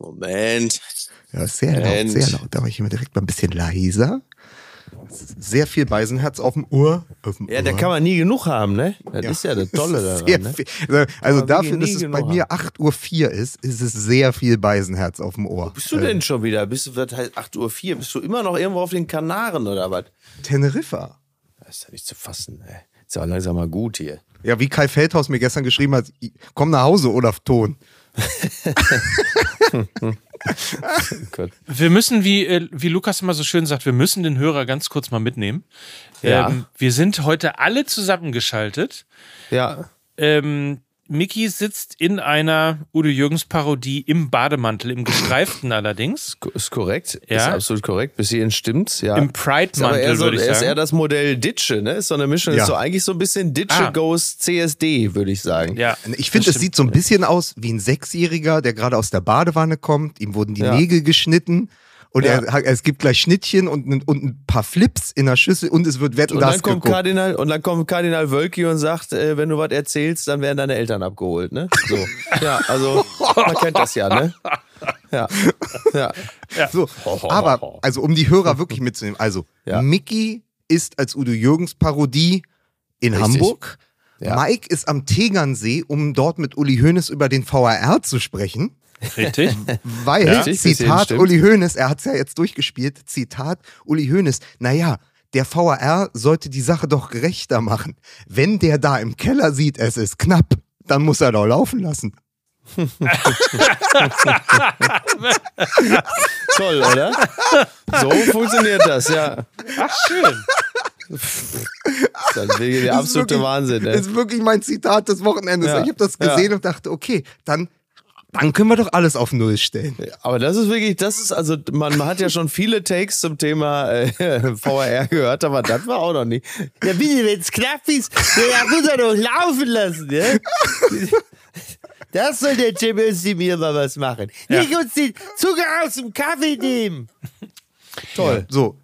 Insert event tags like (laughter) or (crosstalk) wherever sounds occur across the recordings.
Moment. Ja, sehr laut, sehr laut. Da war ich immer direkt mal ein bisschen leiser. Sehr viel Beisenherz auf dem Ohr. Auf dem Ja, Ohr. da kann man nie genug haben, ne? Das ist ja das (laughs) Tolle daran, ne? Also, also dafür, dass es bei mir 8.04 Uhr ist, ist es sehr viel Beisenherz auf dem Ohr. Bist du denn schon wieder? Bist du, was heißt 8.04 Uhr? Bist du immer noch irgendwo auf den Kanaren oder was? Teneriffa. Das ist ja nicht zu fassen, ey. Ist ja auch langsam mal gut hier. Ja, wie Kai Feldhaus mir gestern geschrieben hat, komm nach Hause, Olaf Ton. (laughs) Wir müssen, wie, äh, wie Lukas immer so schön sagt, wir müssen den Hörer ganz kurz mal mitnehmen. Ja. Ähm, wir sind heute alle zusammengeschaltet. Ja. Ähm, Mickey sitzt in einer Udo Jürgens Parodie im Bademantel, im gestreiften allerdings. Ist korrekt. Ja. Ist absolut korrekt. Bis hierhin stimmt's. Ja. Im Pride-Mantel, so, würde ich er ist sagen. eher das Modell Ditsche, ne? Ist so eine Mischung. Ja. Ist so eigentlich so ein bisschen Ditsche Ah. goes CSD, würde ich sagen. ja, Ich finde, das es sieht so ein bisschen aus wie ein Sechsjähriger, der gerade aus der Badewanne kommt. Ihm wurden die Ja. Nägel geschnitten. Und Ja. er, es gibt gleich Schnittchen und, ein- und ein paar Flips in der Schüssel und es wird Wett und, Und dann das kommt geguckt. Kardinal und dann kommt Kardinal Wölki und sagt, äh, wenn du was erzählst, dann werden deine Eltern abgeholt, ne? So. ja, also man kennt das ja, ne? Ja. Ja. So, aber also um die Hörer wirklich mitzunehmen. Also Ja. Mickey ist als Udo Jürgens Parodie in Richtig. Hamburg. Ja. Mike ist am Tegernsee, um dort mit Uli Hoeneß über den VAR zu sprechen. Richtig. (laughs) Weil, hierhin Zitat. Uli Hoeneß, er hat es ja jetzt durchgespielt, Zitat Uli Hoeneß, naja, der VAR sollte die Sache doch gerechter machen. Wenn der da im Keller sieht, es ist knapp, dann muss er doch laufen lassen. (laughs) Toll, oder? So funktioniert das, ja. Ach, schön. Das ist wirklich der Das ist absolute wirklich- Wahnsinn, Das ne? ist wirklich mein Zitat des Wochenendes. Ja. Ich habe das Ja. gesehen und dachte, okay, dann, dann können wir doch alles auf Null stellen. Aber das ist wirklich, das ist also, man, man hat ja schon viele Takes zum Thema äh, (laughs) VR gehört, aber das war auch noch nicht. Ja, bitte, wenn es knapp ist, ja, muss er doch laufen lassen, ja? (laughs) Das soll der Jim mir mal was machen. Nicht uns den Zucker aus dem Kaffee nehmen. Toll. So,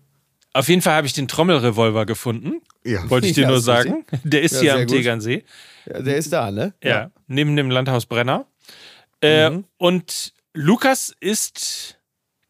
Auf jeden Fall habe ich den Trommelrevolver gefunden. Ja. Wollte ich dir Ja, nur sagen. Der ist Ja, hier am gut. Tegernsee. Ja, der ist da, ne? Ja, neben dem Landhaus Brenner. Äh, Mhm. Und Lukas ist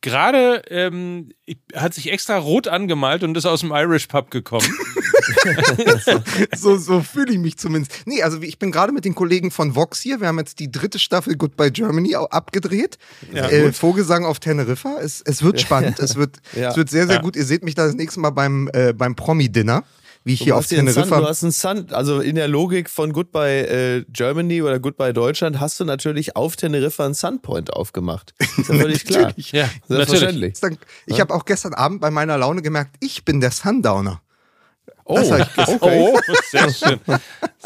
gerade, ähm, hat sich extra rot angemalt und ist aus dem Irish Pub gekommen. (laughs) so, so fühle ich mich zumindest. Nee, also ich bin gerade mit den Kollegen von Vox hier. Wir haben jetzt die dritte Staffel Goodbye Germany abgedreht. Ja, äh, Vorgesang auf Teneriffa. Es, es wird (laughs) spannend. es, wird, Ja. es wird sehr, sehr Ja. gut. Ihr seht mich da das nächste Mal beim, äh, beim Promi-Dinner, wie ich Du hier auf Sun, Teneriffa. du hast einen Sun, also in der Logik von Goodbye äh, Germany oder Goodbye Deutschland hast du natürlich auf Teneriffa einen Sunpoint aufgemacht. (laughs) Ist ja völlig klar. Natürlich. Ja, Selbstverständlich. Dann, ich habe auch gestern Abend bei meiner Laune gemerkt, ich bin der Sundowner. Oh, Das hab ich (laughs) gesagt. Oh, sehr schön.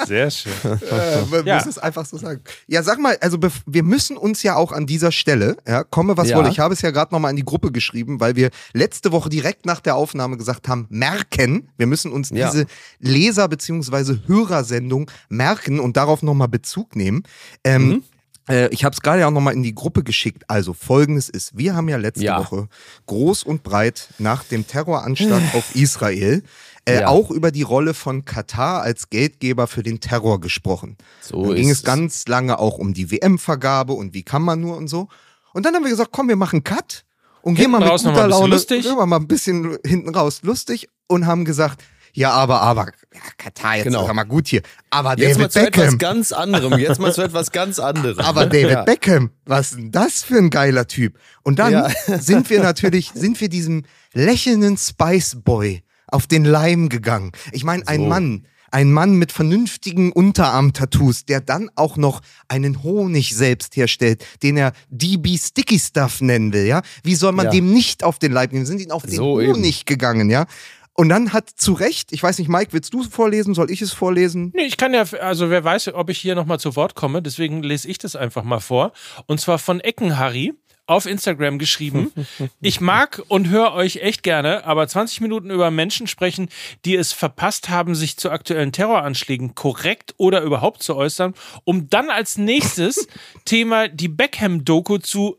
Sehr schön. Äh, wir Ja. müssen es einfach so sagen. Ja, sag mal, also wir müssen uns ja auch an dieser Stelle, ja, komme was Ja. wolle, ich habe es ja gerade nochmal in die Gruppe geschrieben, weil wir letzte Woche direkt nach der Aufnahme gesagt haben, merken, wir müssen uns Ja. diese Leser- bzw. Hörersendung merken und darauf nochmal Bezug nehmen. Ähm, Mhm. äh, Ich habe es gerade ja auch nochmal in die Gruppe geschickt. Also folgendes ist, wir haben ja letzte Ja. Woche groß und breit nach dem Terroranschlag (sighs) auf Israel äh, Ja. auch über die Rolle von Katar als Geldgeber für den Terror gesprochen. So dann ging es ganz lange auch um die WM-Vergabe und wie kann man nur und so. Und dann haben wir gesagt, komm, wir machen Cut und gehen mal mit guter mal ein bisschen Laune, lustig. rüber mal ein bisschen hinten raus lustig und haben gesagt, ja, aber, aber, ja, Katar, jetzt Genau. ist mal gut hier. Aber Jetzt mal David zu etwas Beckham, ganz anderem. Jetzt mal zu etwas ganz (laughs) anderem. aber David ja. Beckham, was ist denn das für ein geiler Typ? Und dann Ja. sind wir natürlich, sind wir diesem lächelnden Spice Boy auf den Leim gegangen. Ich meine, ein So. Mann, ein Mann mit vernünftigen Unterarm-Tattoos, der dann auch noch einen Honig selbst herstellt, den er DB Sticky Stuff nennen will, ja? Wie soll man Ja. dem nicht auf den Leib nehmen? Wir sind ihn auf den So Honig gegangen, ja? Und dann hat zu Recht, ich weiß nicht, Mike, willst du vorlesen? Soll ich es vorlesen? Nee, ich kann ja, also wer weiß, ob ich hier nochmal zu Wort komme, deswegen lese ich das einfach mal vor. Und zwar von Eckenharry auf Instagram geschrieben. Ich mag und höre euch echt gerne, aber 20 Minuten über Menschen sprechen, die es verpasst haben, sich zu aktuellen Terroranschlägen korrekt oder überhaupt zu äußern, um dann als nächstes (laughs) Thema die Beckham-Doku zu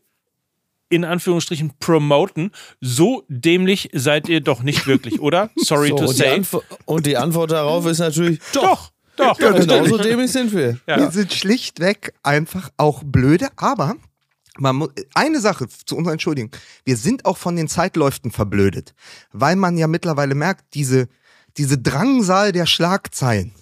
in Anführungsstrichen promoten. So dämlich seid ihr doch nicht wirklich, oder? (laughs) Sorry So, to und, die say. Antwo- und die Antwort darauf ist natürlich, (laughs) doch, Doch, ja, natürlich. genau so dämlich sind wir. Ja. Wir sind schlichtweg einfach auch blöde, aber man mu- eine Sache zu unserer Entschuldigung. Wir sind auch von den Zeitläuften verblödet, weil man ja mittlerweile merkt, diese, diese Drangsal der Schlagzeilen,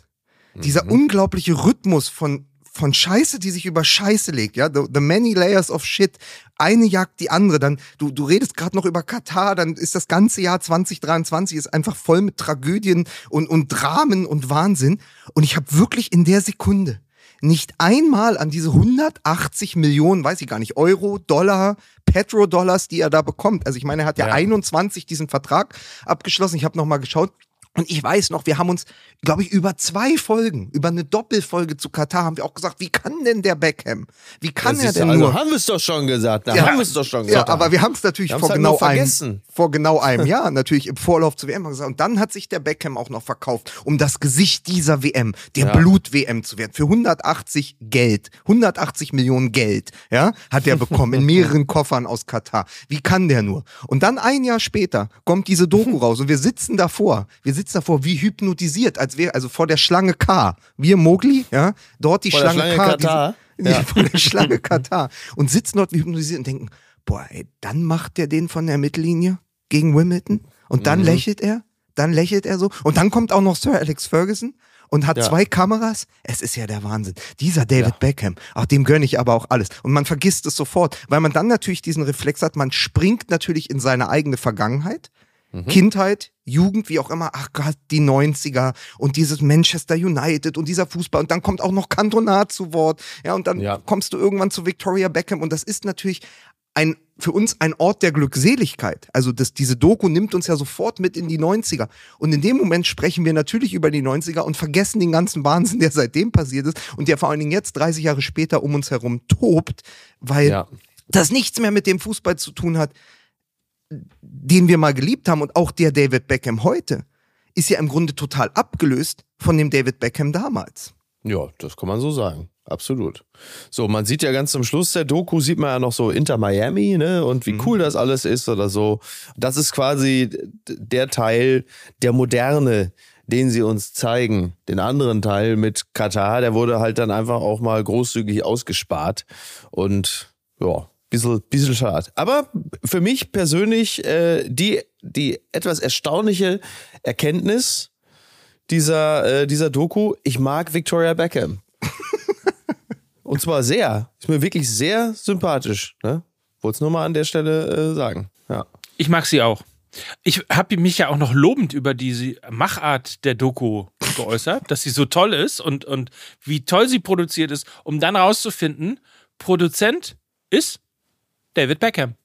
dieser unglaubliche Rhythmus von, von Scheiße, die sich über Scheiße legt, ja, the, the many layers of shit, eine jagt die andere, dann, du, du redest gerade noch über Katar, dann ist das ganze Jahr 2023 ist einfach voll mit Tragödien und, und Dramen und Wahnsinn. Und ich habe wirklich in der Sekunde nicht einmal an diese 180 Millionen, weiß ich gar nicht, Euro, Dollar, Petrodollars, die er da bekommt. Also ich meine, er hat ja, Ja. 21 diesen Vertrag abgeschlossen. Ich habe noch mal geschaut. Und ich weiß noch, wir haben uns, glaube ich, über zwei Folgen, über eine Doppelfolge zu Katar, haben wir auch gesagt, wie kann denn der Beckham? Wie kann Das er denn ja- also nur? haben wir es doch schon gesagt. Da Ja. haben wir es doch schon Ja, gesagt. aber wir haben es natürlich vor halt genau einem vor genau einem (laughs) Jahr natürlich im Vorlauf zur WM gesagt. Und dann hat sich der Beckham auch noch verkauft, um das Gesicht dieser WM, der Ja. Blut-WM zu werden. Für 180 Geld, 180 Millionen Geld, ja, hat er bekommen in mehreren (laughs) Koffern aus Katar. Wie kann der nur? Und dann ein Jahr später kommt diese Doku (laughs) raus und wir sitzen davor. Wir sitzen davor wie hypnotisiert, als wäre also vor der Schlange K. Wir Mogli, ja, dort die Vor Schlange, Schlange K. Katar? Diese, Ja. Vor der Schlange (laughs) Katar. Und sitzen dort wie hypnotisiert und denken, boah, ey, dann macht der den von der Mittellinie gegen Wimbledon und Mhm. dann lächelt er, dann lächelt er so und dann kommt auch noch Sir Alex Ferguson und hat Ja. zwei Kameras. Es ist ja der Wahnsinn. Dieser David Ja. Beckham, auch dem gönne ich aber auch alles. Und man vergisst es sofort, weil man dann natürlich diesen Reflex hat, man springt natürlich in seine eigene Vergangenheit. Mhm. Kindheit, Jugend, wie auch immer, ach Gott, die 90er und dieses Manchester United und dieser Fußball und dann kommt auch noch Cantona zu Wort, ja, und dann Ja. kommst du irgendwann zu Victoria Beckham und das ist natürlich ein, für uns ein Ort der Glückseligkeit. Also das, diese Doku nimmt uns ja sofort mit in die 90er. Und in dem Moment sprechen wir natürlich über die 90er und vergessen den ganzen Wahnsinn, der seitdem passiert ist und der vor allen Dingen jetzt 30 Jahre später um uns herum tobt, weil Ja. das nichts mehr mit dem Fußball zu tun hat, den wir mal geliebt haben und auch der David Beckham heute ist ja im Grunde total abgelöst von dem David Beckham damals. Ja, das kann man so sagen. Absolut. So, man sieht ja ganz zum Schluss der Doku, sieht man ja noch so Inter Miami, ne, und wie cool das alles ist oder so. Das ist quasi der Teil der Moderne, den sie uns zeigen. Den anderen Teil mit Katar, der wurde halt dann einfach auch mal großzügig ausgespart. Und ja, bisschen, bisschen schade. Aber für mich persönlich äh, die, die etwas erstaunliche Erkenntnis, dieser, äh, dieser Doku, ich mag Victoria Beckham. (laughs) Und zwar sehr. Ist mir wirklich sehr sympathisch. Ne? Wollte es nur mal an der Stelle äh, sagen. Ja. Ich mag sie auch. Ich habe mich ja auch noch lobend über diese Machart der Doku geäußert, dass sie so toll ist und, und wie toll sie produziert ist, um dann rauszufinden, Produzent ist David Beckham.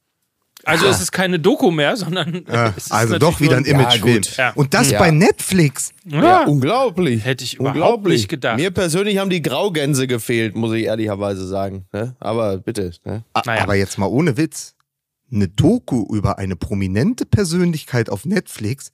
Also es ist keine Doku mehr, sondern es ist also doch wieder ein Ja, Imagefilm. gut. Ja. Und das Ja. bei Netflix. Ja, unglaublich. Hätte ich überhaupt unglaublich. nicht gedacht. Mir persönlich haben die Graugänse gefehlt, muss ich ehrlicherweise sagen. Ne? Aber bitte. Ne? Naja. Aber jetzt mal ohne Witz. Eine Doku über eine prominente Persönlichkeit auf Netflix,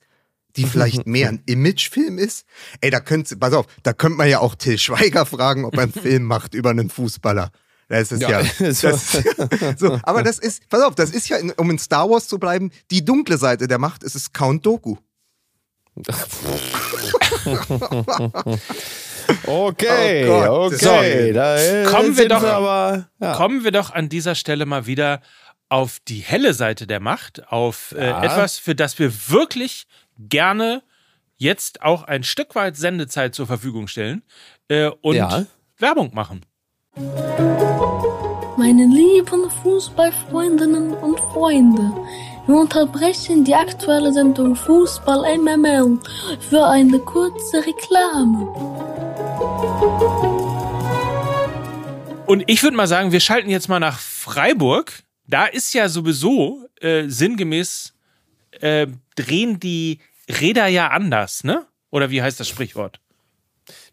die vielleicht (laughs) mehr ein Imagefilm ist. Ey, da könnt, pass auf, da könnte man ja auch Till Schweiger fragen, ob er einen (laughs) Film macht über einen Fußballer. Das ist ja, Ja, (laughs) das (laughs) so. aber das ist, pass auf, das ist ja, in, um in Star Wars zu bleiben, die dunkle Seite der Macht. Es ist Count Doku. (laughs) Okay, Oh Gott. okay. So. Da, Kommen wir doch- aber, ja. Kommen wir doch an dieser Stelle mal wieder auf die helle Seite der Macht, auf äh, Ja. etwas, für das wir wirklich gerne jetzt auch ein Stück weit Sendezeit zur Verfügung stellen äh, und Ja. Werbung machen. Meine lieben Fußballfreundinnen und Freunde, wir unterbrechen die aktuelle Sendung Fußball MML für eine kurze Reklame. Und ich würde mal sagen, wir schalten jetzt mal nach Freiburg. Da ist ja sowieso äh, sinngemäß äh, drehen die Räder ja anders, ne? Oder wie heißt das Sprichwort?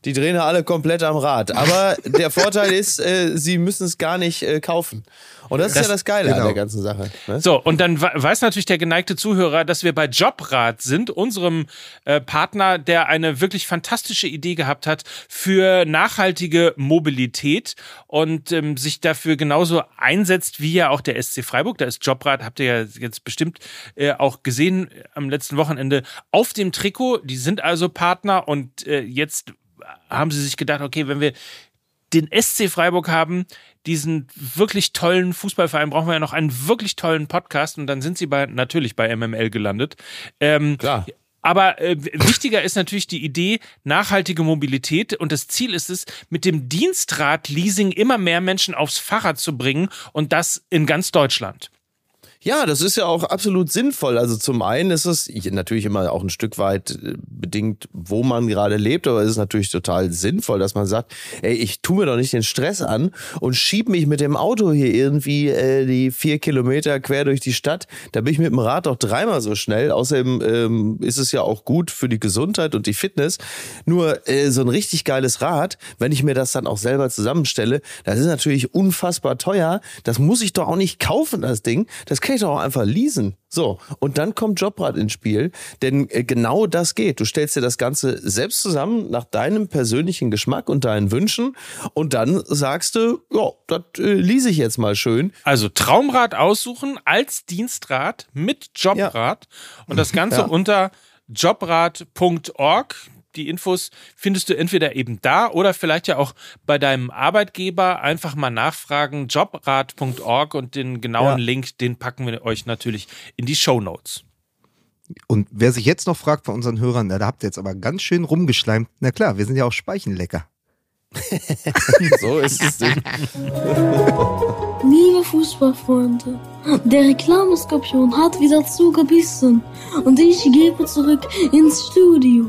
Die drehen ja alle komplett am Rad. Aber der Vorteil ist, äh, sie müssen es gar nicht äh, kaufen. Und das, Das- ist ja das Geile an genau. der ganzen Sache. Ne? So, und dann we- weiß natürlich der geneigte Zuhörer, dass wir bei Jobrad sind, unserem äh, Partner, der eine wirklich fantastische Idee gehabt hat für nachhaltige Mobilität und ähm, sich dafür genauso einsetzt wie ja auch der SC Freiburg. Da ist Jobrad, habt ihr ja jetzt bestimmt äh, auch gesehen am letzten Wochenende auf dem Trikot. Die sind also Partner und äh, jetzt haben sie sich gedacht, okay, wenn wir den SC Freiburg haben, diesen wirklich tollen Fußballverein, brauchen wir ja noch einen wirklich tollen Podcast und dann sind sie bei, natürlich bei MML gelandet. Ähm, Klar. aber äh, wichtiger ist natürlich die Idee nachhaltige Mobilität und das Ziel ist es, mit dem Dienstrad-Leasing immer mehr Menschen aufs Fahrrad zu bringen und das in ganz Deutschland. Ja, das ist ja auch absolut sinnvoll. Also zum einen ist es ich, natürlich immer auch ein Stück weit äh, bedingt, wo man gerade lebt, aber es ist natürlich total sinnvoll, dass man sagt, ey, ich tu mir doch nicht den Stress an und schieb mich mit dem Auto hier irgendwie äh, die vier Kilometer quer durch die Stadt. Da bin ich mit dem Rad doch dreimal so schnell. Außerdem ähm, ist es ja auch gut für die Gesundheit und die Fitness. Nur äh, so ein richtig geiles Rad, wenn ich mir das dann auch selber zusammenstelle, das ist natürlich unfassbar teuer. Das muss ich doch auch nicht kaufen, das Ding. Das kann ich doch auch einfach leasen. So, und dann kommt Jobrad ins Spiel, denn äh, genau das geht. Du stellst dir das Ganze selbst zusammen nach deinem persönlichen Geschmack und deinen Wünschen und dann sagst du, ja, das äh, lease ich jetzt mal schön. Also Traumrad aussuchen als Dienstrad mit Jobrad und das Ganze Ja. unter jobrad.org. Die Infos findest du entweder eben da oder vielleicht ja auch bei deinem Arbeitgeber. Einfach mal nachfragen, jobrad.org und den genauen Ja. Link, den packen wir euch natürlich in die Show Notes. Und wer sich jetzt noch fragt von unseren Hörern, na, da habt ihr jetzt aber ganz schön rumgeschleimt. Na klar, wir sind ja auch Speichenlecker. (laughs) So ist es. Ding. (laughs) Liebe Fußballfreunde, der Reklameskorpion hat wieder zugebissen und ich gebe zurück ins Studio.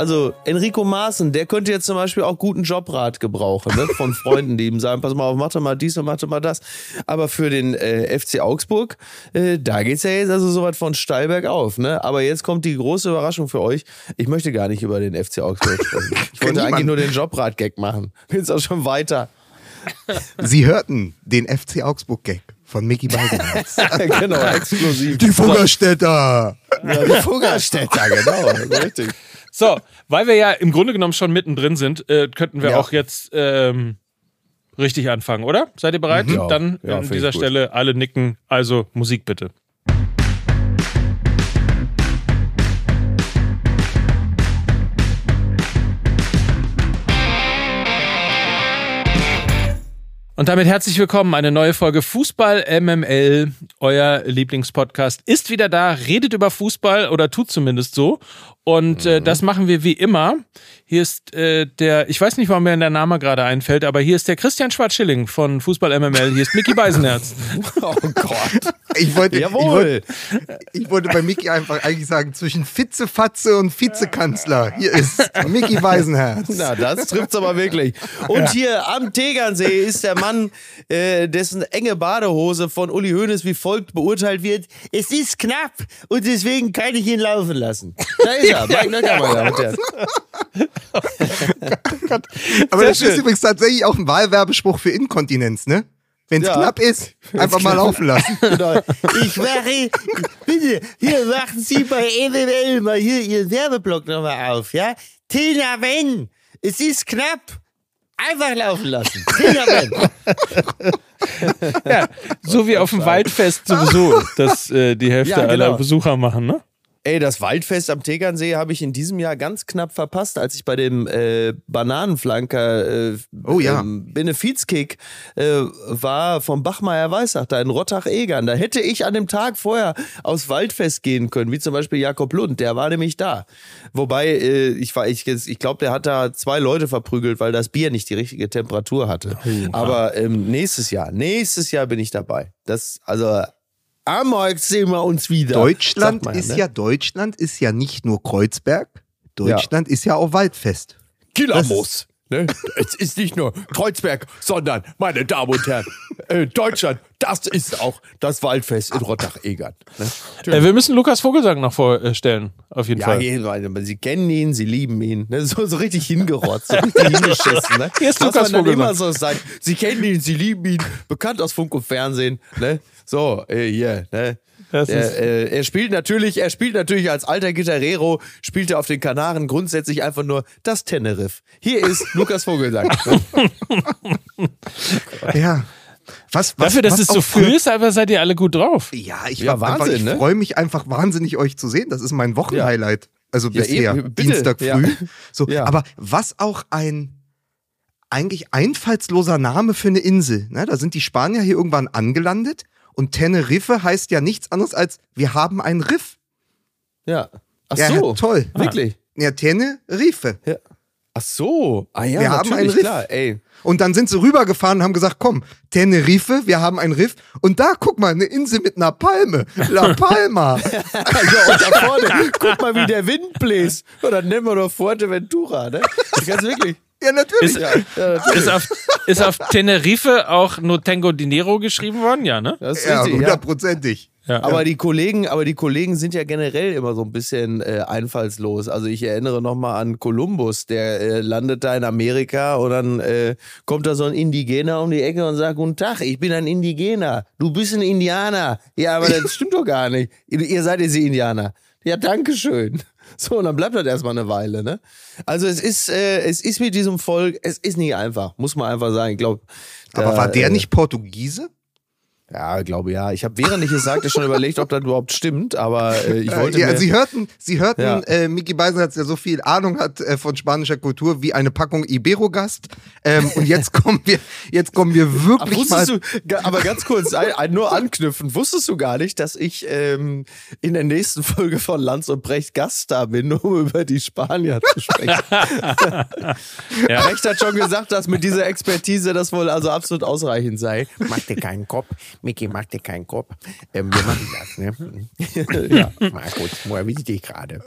Also Enrico Maaßen, der könnte jetzt zum Beispiel auch guten Jobrat gebrauchen, ne? von Freunden, die ihm sagen, pass mal auf, mach doch mal dies und mach doch mal das. Aber für den äh, FC Augsburg, äh, da geht's ja jetzt also so weit von steil bergauf. Ne? Aber jetzt kommt die große Überraschung für euch. Ich möchte gar nicht über den FC Augsburg sprechen. (laughs) Ich wollte eigentlich nur den Jobrat-Gag machen. Jetzt auch schon weiter. Sie hörten den FC Augsburg-Gag von Mickey Beisenherz. (laughs) genau, (laughs) exklusiv. Die Fuggerstädter! Ja, die Fuggerstädter, (laughs) genau. so Richtig. So, weil wir ja im Grunde genommen schon mittendrin sind, äh, könnten wir Ja. auch jetzt ähm, richtig anfangen, oder? Seid ihr bereit? Ja. Dann Ja, an dieser. Stelle alle nicken. Also Musik bitte. Und damit herzlich willkommen. Eine neue Folge Fußball MML. Euer Lieblingspodcast ist wieder da, redet über Fußball oder tut zumindest so. Und äh, das machen wir wie immer. Hier ist äh, der, ich weiß nicht, warum mir der Name gerade einfällt, aber hier ist der Christian Schwarz-Schilling von Fußball MML. Hier ist Mickey Beisenherz. (laughs) Oh Gott. Ich wollte, ich Jawohl. wollte, ich wollte bei Mickey einfach eigentlich sagen, zwischen Fitzefatze und Vizekanzler. Hier ist Mickey Beisenherz. Na, das trifft's aber wirklich. Und hier am Tegernsee ist der Mann, äh, dessen enge Badehose von Uli Hoeneß wie folgt beurteilt wird. Es ist knapp und deswegen kann ich ihn laufen lassen. Da ist er, Mike Nöcker, meine Damen und Herren. Aber Sehr das ist schön. übrigens tatsächlich auch ein Wahlwerbespruch für Inkontinenz, ne? Wenn es Ja. knapp ist, einfach mal laufen lassen. (laughs) Genau. Ich mache, bitte, hier machen Sie bei MML mal hier Ihren Werbeblock nochmal auf, ja? Tina Wenn, es ist knapp. Einfach laufen lassen. Tina Wenn. ja, so wie auf dem Waldfest sowieso, dass äh, die Hälfte Ja, genau. aller Besucher machen, ne? Ey, das Waldfest am Tegernsee habe ich in diesem Jahr ganz knapp verpasst, als ich bei dem äh, Bananenflanker äh, Oh ja. ähm, Benefizkick äh, war vom Bachmeier Weissach da in Rottach-Egern. Da hätte ich an dem Tag vorher aufs Waldfest gehen können, wie zum Beispiel Jakob Lund, der war nämlich da. Wobei, äh, ich, war- ich, ich glaube, der hat da zwei Leute verprügelt, weil das Bier nicht die richtige Temperatur hatte. Aber ähm, nächstes Jahr, nächstes Jahr bin ich dabei. Das, also, am Markt sehen wir uns wieder. Deutschland man ist ne? ja Deutschland ist ja nicht nur Kreuzberg. Deutschland ist ja auch Waldfest. Killermoos. Ne? Es ist nicht nur Kreuzberg, sondern, meine Damen und Herren, äh, Deutschland, das ist auch das Waldfest in Rottach-Egern. Ne? Äh, wir müssen Lukas Vogelsang noch vorstellen, auf jeden Ja, Fall. weil sie kennen ihn, sie lieben ihn. Ne? So, so richtig hingerotzt, so richtig (laughs) hingeschissen. Ne? Hier ist Lass Lukas man Vogelsang. immer so sein. Sie kennen ihn, sie lieben ihn, bekannt aus Funk und Fernsehen. Ne? So, äh, hier, ne? Er, äh, er spielt natürlich, er spielt natürlich als alter Gitarrero, spielt er auf den Kanaren grundsätzlich einfach nur das Teneriff. Hier ist (laughs) Lukas Vogelsang. (laughs) Ja. Was, was, Dafür, dass was es so früh ist, aber seid ihr alle gut drauf. Ja, ich, Ja, war einfach- ich ne? freue mich einfach wahnsinnig, euch zu sehen. Das ist mein Wochenhighlight. Also Ja, bisher, eben, Dienstag ja. früh. So, Ja. Aber was auch ein eigentlich einfallsloser Name für eine Insel. Ne? Da sind die Spanier hier irgendwann angelandet und Tenerife heißt ja nichts anderes als wir haben ein Riff. Ja. Ach Ja, so. toll. Wirklich? Ja, Tenerife. Ja. Ach so. Ah ja, Wir haben ein Riff. klar. Ey. Und dann sind sie rübergefahren und haben gesagt, komm, Tenerife, wir haben ein Riff. Und da, guck mal, eine Insel mit einer Palme. La (laughs) Palma. ja, und da vorne, guck mal, wie der Wind bläst. Und dann nennen wir doch Fuerteventura, ne? Ganz wirklich. Ja, natürlich. Ist, Ja, (laughs) ja, ist, auf, ist auf Tenerife auch No Tengo Dinero geschrieben worden? Ja, ne? das ist ja, richtig, hundertprozentig. Ja. Aber die Kollegen, aber die Kollegen sind ja generell immer so ein bisschen äh, einfallslos. Also ich erinnere nochmal an Kolumbus, der äh, landet da in Amerika und dann äh, kommt da so ein Indigener um die Ecke und sagt, Guten Tag, ich bin ein Indigener. Du bist ein Indianer. Ja, aber das (laughs) stimmt doch gar nicht. Ihr, ihr seid jetzt die Indianer. Ja, danke schön. So, und dann bleibt das erstmal eine Weile, ne? Also es ist, äh, es ist mit diesem Volk, es ist nicht einfach, muss man einfach sagen. Ich glaube. Aber war der nicht Portugiese? Ja, glaube ja. Ich habe, während ich es sagte, schon überlegt, ob das überhaupt stimmt, aber äh, ich wollte ja, mir... Sie hörten, Sie hörten, Ja. äh, Mickey Beisenherz, der so viel Ahnung hat äh, von spanischer Kultur wie eine Packung Ibero-Gast. Ähm, und jetzt (laughs) kommen wir, jetzt kommen wir Aber wirklich mal. wusstest du, aber ganz kurz, ein, ein, nur anknüpfen, wusstest du gar nicht, dass ich ähm, in der nächsten Folge von Lanz und Brecht Gast da bin, um über die Spanier zu sprechen? (laughs) Ja. Brecht hat schon gesagt, dass mit dieser Expertise das wohl also absolut ausreichend sei. Mach dir keinen Kopf, Micky, mach dir keinen Kopf. Ähm, wir machen das, ne? (laughs) ja, Markus, woher ich dich gerade?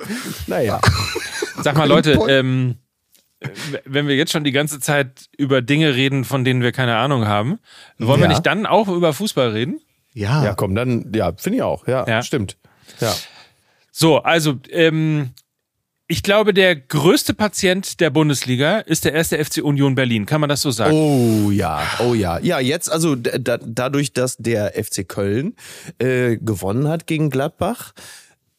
Naja. Sag mal, Leute, ähm, wenn wir jetzt schon die ganze Zeit über Dinge reden, von denen wir keine Ahnung haben, wollen wir Ja. nicht dann auch über Fußball reden? Ja, Ja, komm, dann, ja, finde ich auch. Ja, Ja. stimmt. Ja. So, also, ähm, ich glaube, der größte Patient der Bundesliga ist der erste FC Union Berlin. Kann man das so sagen? Oh ja, oh ja. Ja, jetzt also da, dadurch, dass der FC Köln äh, gewonnen hat gegen Gladbach,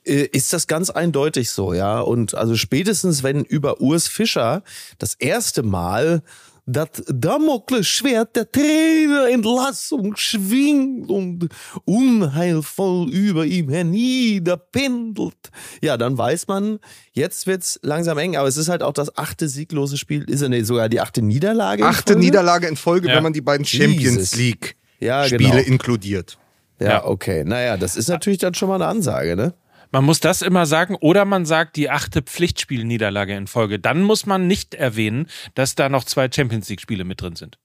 äh, ist das ganz eindeutig so, ja. Und also spätestens, wenn über Urs Fischer das erste Mal das Damoklesschwert der Trainerentlassung schwingt und unheilvoll über ihm herniederpendelt. Ja, dann weiß man, jetzt wird's langsam eng, aber es ist halt auch das achte sieglose Spiel, ist ja nicht sogar die achte Niederlage. in achte Folge? Niederlage in Folge, Ja. wenn man die beiden Jesus. Champions League Ja, Spiele genau. inkludiert. Ja, Ja. okay. Naja, das ist natürlich dann schon mal eine Ansage, ne? Man muss das immer sagen oder man sagt die achte Pflichtspielniederlage in Folge. Dann muss man nicht erwähnen, dass da noch zwei Champions League Spiele mit drin sind.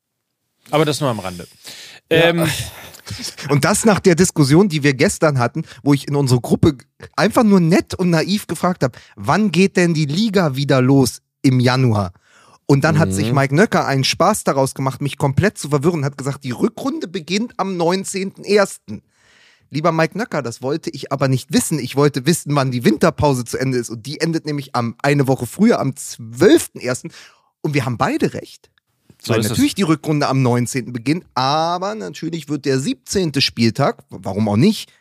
Aber das nur am Rande. Ähm, (laughs) Und das nach der Diskussion, die wir gestern hatten, wo ich in unsere Gruppe einfach nur nett und naiv gefragt habe, wann geht denn die Liga wieder los im Januar? Und dann hat sich Mike Nöcker einen Spaß daraus gemacht, mich komplett zu verwirren, hat gesagt, die Rückrunde beginnt am 19.01. Lieber Mike Nöcker, das wollte ich aber nicht wissen. Ich wollte wissen, wann die Winterpause zu Ende ist. Und die endet nämlich am, eine Woche früher, am 12.01. Und wir haben beide recht. So Weil ist es. natürlich die Rückrunde am 19. beginnt, aber natürlich wird der 17. Spieltag, warum auch nicht,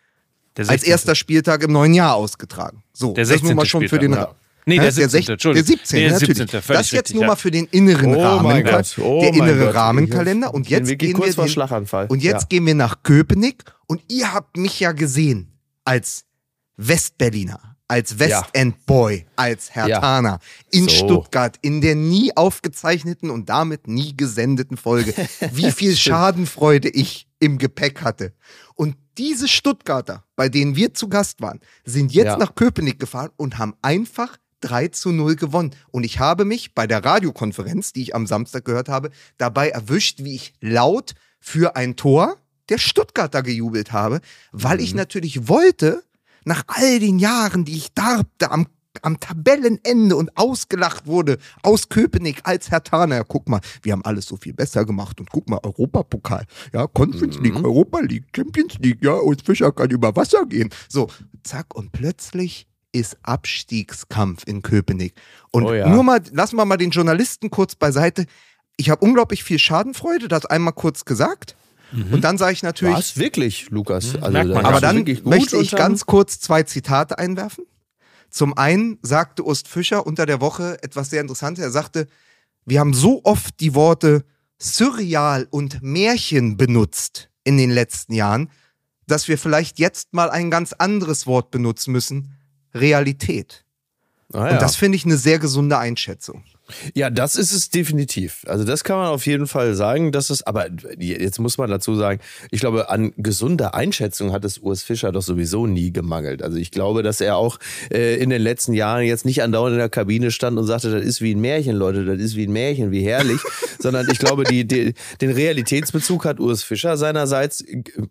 als 16.. erster Spieltag im neuen Jahr ausgetragen. So, Der das nur 16. mal schon für Spieltag, den ja. Ra- Nee, der 17. sech- Entschuldigung. Der 17. Nee, der natürlich. 17. völlig Das jetzt nur ja. mal für den inneren Oh Rahmen. Oh der innere Gott. Rahmenkalender. Und jetzt wirklich gehen kurz wir vor hin, Schlaganfall. Und jetzt Ja. gehen wir nach Köpenick und ihr habt mich ja gesehen als Westberliner, als Westend-Boy, als Hertaner in So. Stuttgart in der nie aufgezeichneten und damit nie gesendeten Folge. (laughs) Wie viel Schadenfreude ich im Gepäck hatte. Und diese Stuttgarter, bei denen wir zu Gast waren, sind jetzt Ja. nach Köpenick gefahren und haben einfach 3 zu 0 gewonnen. Und ich habe mich bei der Radiokonferenz, die ich am Samstag gehört habe, dabei erwischt, wie ich laut für ein Tor der Stuttgarter gejubelt habe, weil ich natürlich wollte, nach all den Jahren, die ich darbte am, am Tabellenende und ausgelacht wurde aus Köpenick als Herr Taner. Ja, guck mal, wir haben alles so viel besser gemacht und guck mal, Europapokal, ja, Conference League, Europa League, Champions League, ja, und Fischer kann über Wasser gehen. So, zack, und plötzlich ist Abstiegskampf in Köpenick. Und Oh ja. nur mal, lassen wir mal den Journalisten kurz beiseite. Ich habe unglaublich viel Schadenfreude, das einmal kurz gesagt. Und dann sage ich natürlich, Was? Wirklich, Lukas? Also, man. da aber dann möchte ich ganz kurz zwei Zitate einwerfen. Zum einen sagte Ust Fischer unter der Woche etwas sehr Interessantes. Er sagte, wir haben so oft die Worte surreal und Märchen benutzt in den letzten Jahren, dass wir vielleicht jetzt mal ein ganz anderes Wort benutzen müssen. Realität. Ah, ja. Und das finde ich eine sehr gesunde Einschätzung. Ja, das ist es definitiv. Also das kann man auf jeden Fall sagen, dass es, aber jetzt muss man dazu sagen, ich glaube, an gesunder Einschätzung hat es Urs Fischer doch sowieso nie gemangelt. Also ich glaube, dass er auch äh, in den letzten Jahren jetzt nicht andauernd in der Kabine stand und sagte, das ist wie ein Märchen, Leute, das ist wie ein Märchen, wie herrlich, (laughs) sondern ich glaube, die, die, den Realitätsbezug hat Urs Fischer seinerseits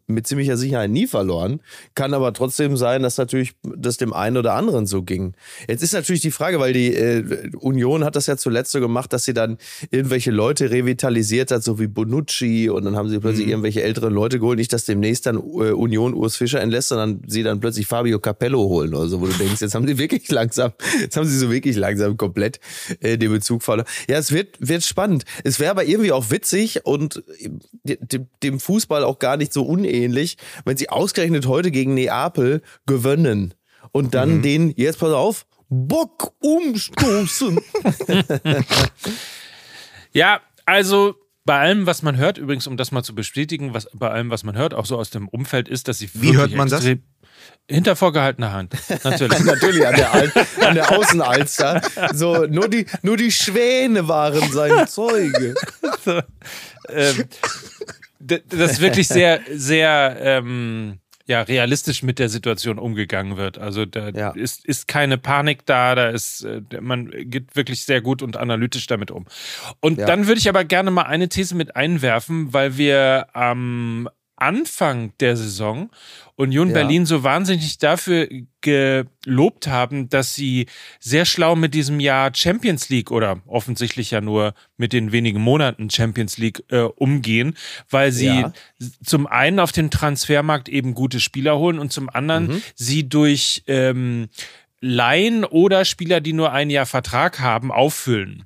mit ziemlicher Sicherheit nie verloren. Kann aber trotzdem sein, dass natürlich das dem einen oder anderen so ging. Jetzt ist natürlich die Frage, weil die äh, Union hat das ja zu zuletzt so gemacht, dass sie dann irgendwelche Leute revitalisiert hat, so wie Bonucci und dann haben sie plötzlich mhm. irgendwelche älteren Leute geholt. Nicht, dass demnächst dann äh, Union Urs Fischer entlässt, sondern sie dann plötzlich Fabio Capello holen oder so, wo du denkst, jetzt haben sie wirklich (laughs) langsam, jetzt haben sie so wirklich langsam komplett äh, den Bezug verloren. Ja, es wird, wird spannend. Es wäre aber irgendwie auch witzig und äh, dem Fußball auch gar nicht so unähnlich, wenn sie ausgerechnet heute gegen Neapel gewöhnen und dann mhm. den, jetzt pass auf, Bock umstoßen. (laughs) ja, also bei allem, was man hört, übrigens, um das mal zu bestätigen, was bei allem, was man hört, auch so aus dem Umfeld ist, dass sie Wie hört man das? Hinter vorgehaltener Hand. Natürlich. (laughs) Natürlich an der, Al an der Außenalster. So, nur die, nur die Schwäne waren seine Zeuge. (laughs) So, ähm, das ist wirklich sehr, sehr ähm, ja realistisch mit der Situation umgegangen wird. Also da ja. ist, ist keine Panik da, da ist, äh, man geht wirklich sehr gut und analytisch damit um. Und ja. dann würde ich aber gerne mal eine These mit einwerfen, weil wir am Anfang der Saison Union ja. Berlin so wahnsinnig dafür gelobt haben, dass sie sehr schlau mit diesem Jahr Champions League oder offensichtlich ja nur mit den wenigen Monaten Champions League äh, umgehen, weil sie ja. zum einen auf dem Transfermarkt eben gute Spieler holen und zum anderen mhm. sie durch ähm, Laien oder Spieler, die nur ein Jahr Vertrag haben, auffüllen.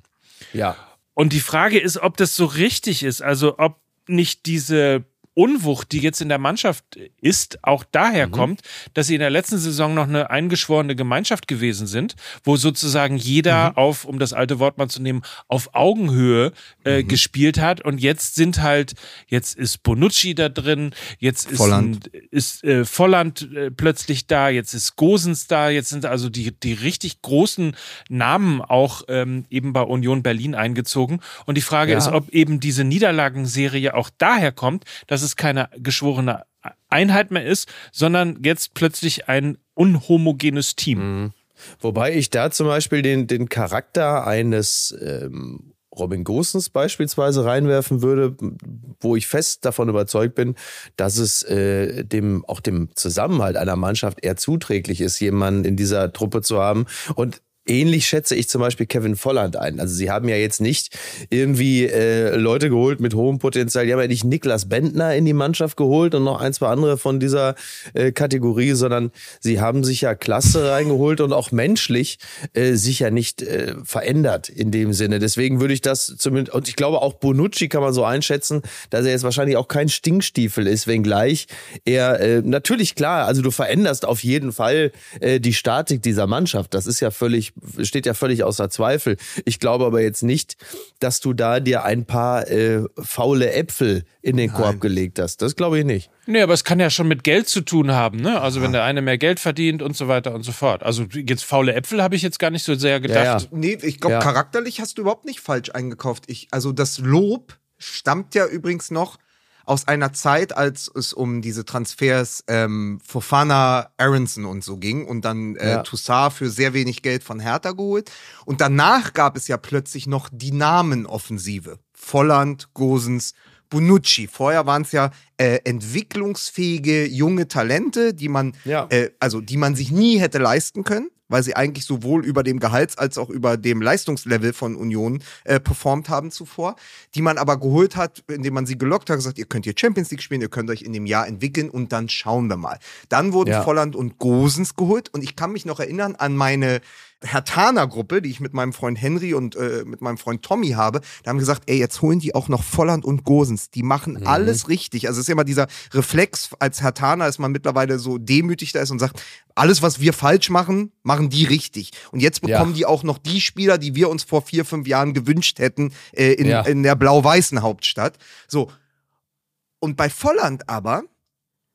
Ja. Und die Frage ist, ob das so richtig ist, also ob nicht diese Unwucht, die jetzt in der Mannschaft ist, auch daher mhm. kommt, dass sie in der letzten Saison noch eine eingeschworene Gemeinschaft gewesen sind, wo sozusagen jeder mhm. auf, um das alte Wort mal zu nehmen, auf Augenhöhe äh, mhm. gespielt hat. Und jetzt sind halt, jetzt ist Bonucci da drin, jetzt ist Volland, ein, ist, äh, Volland äh, plötzlich da, jetzt ist Gosens da, jetzt sind also die, die richtig großen Namen auch ähm, eben bei Union Berlin eingezogen. Und die Frage ja. ist, ob eben diese Niederlagenserie auch daher kommt, dass dass es keine geschworene Einheit mehr ist, sondern jetzt plötzlich ein unhomogenes Team. Mhm. Wobei ich da zum Beispiel den, den Charakter eines ähm, Robin Gosens beispielsweise reinwerfen würde, wo ich fest davon überzeugt bin, dass es äh, dem auch dem Zusammenhalt einer Mannschaft eher zuträglich ist, jemanden in dieser Truppe zu haben. Und Ähnlich schätze ich zum Beispiel Kevin Volland ein. Also sie haben ja jetzt nicht irgendwie äh, Leute geholt mit hohem Potenzial. Die haben ja nicht Niklas Bentner in die Mannschaft geholt und noch ein, zwei andere von dieser äh, Kategorie, sondern sie haben sich ja klasse reingeholt und auch menschlich äh, sich ja nicht äh, verändert in dem Sinne. Deswegen würde ich das zumindest, und ich glaube auch Bonucci kann man so einschätzen, dass er jetzt wahrscheinlich auch kein Stinkstiefel ist, wenngleich er äh, natürlich klar, also du veränderst auf jeden Fall äh, die Statik dieser Mannschaft. Das ist ja völlig steht ja völlig außer Zweifel. Ich glaube aber jetzt nicht, dass du da dir ein paar äh, faule Äpfel in den Nein. Korb gelegt hast. Das glaube ich nicht. Nee, aber es kann ja schon mit Geld zu tun haben, ne? Also ja. wenn der eine mehr Geld verdient und so weiter und so fort. Also jetzt faule Äpfel habe ich jetzt gar nicht so sehr gedacht. Ja, ja. Nee, ich glaube, charakterlich hast du überhaupt nicht falsch eingekauft. Ich, also das Lob stammt ja übrigens noch aus einer Zeit, als es um diese Transfers ähm, Fofana, Aronson und so ging und dann äh, ja. Toussaint für sehr wenig Geld von Hertha geholt. Und danach gab es ja plötzlich noch die Namenoffensive. Volland, Gosens, Bonucci. Vorher waren es ja äh, entwicklungsfähige junge Talente, die man, ja. äh, also die man sich nie hätte leisten können weil sie eigentlich sowohl über dem Gehalts- als auch über dem Leistungslevel von Union äh, performt haben zuvor, die man aber geholt hat, indem man sie gelockt hat, gesagt, ihr könnt hier Champions League spielen, ihr könnt euch in dem Jahr entwickeln und dann schauen wir mal. Dann wurden ja. Volland und Gosens geholt und ich kann mich noch erinnern an meine Hertaner-Gruppe, die ich mit meinem Freund Henry und äh, mit meinem Freund Tommy habe, da haben gesagt, ey, jetzt holen die auch noch Volland und Gosens. Die machen mhm. alles richtig. Also es ist immer dieser Reflex, als Hertaner ist man mittlerweile so demütig da ist und sagt, alles, was wir falsch machen, machen die richtig. Und jetzt bekommen ja. die auch noch die Spieler, die wir uns vor vier, fünf Jahren gewünscht hätten, äh, in, ja. in der blau-weißen Hauptstadt. So. Und bei Volland aber,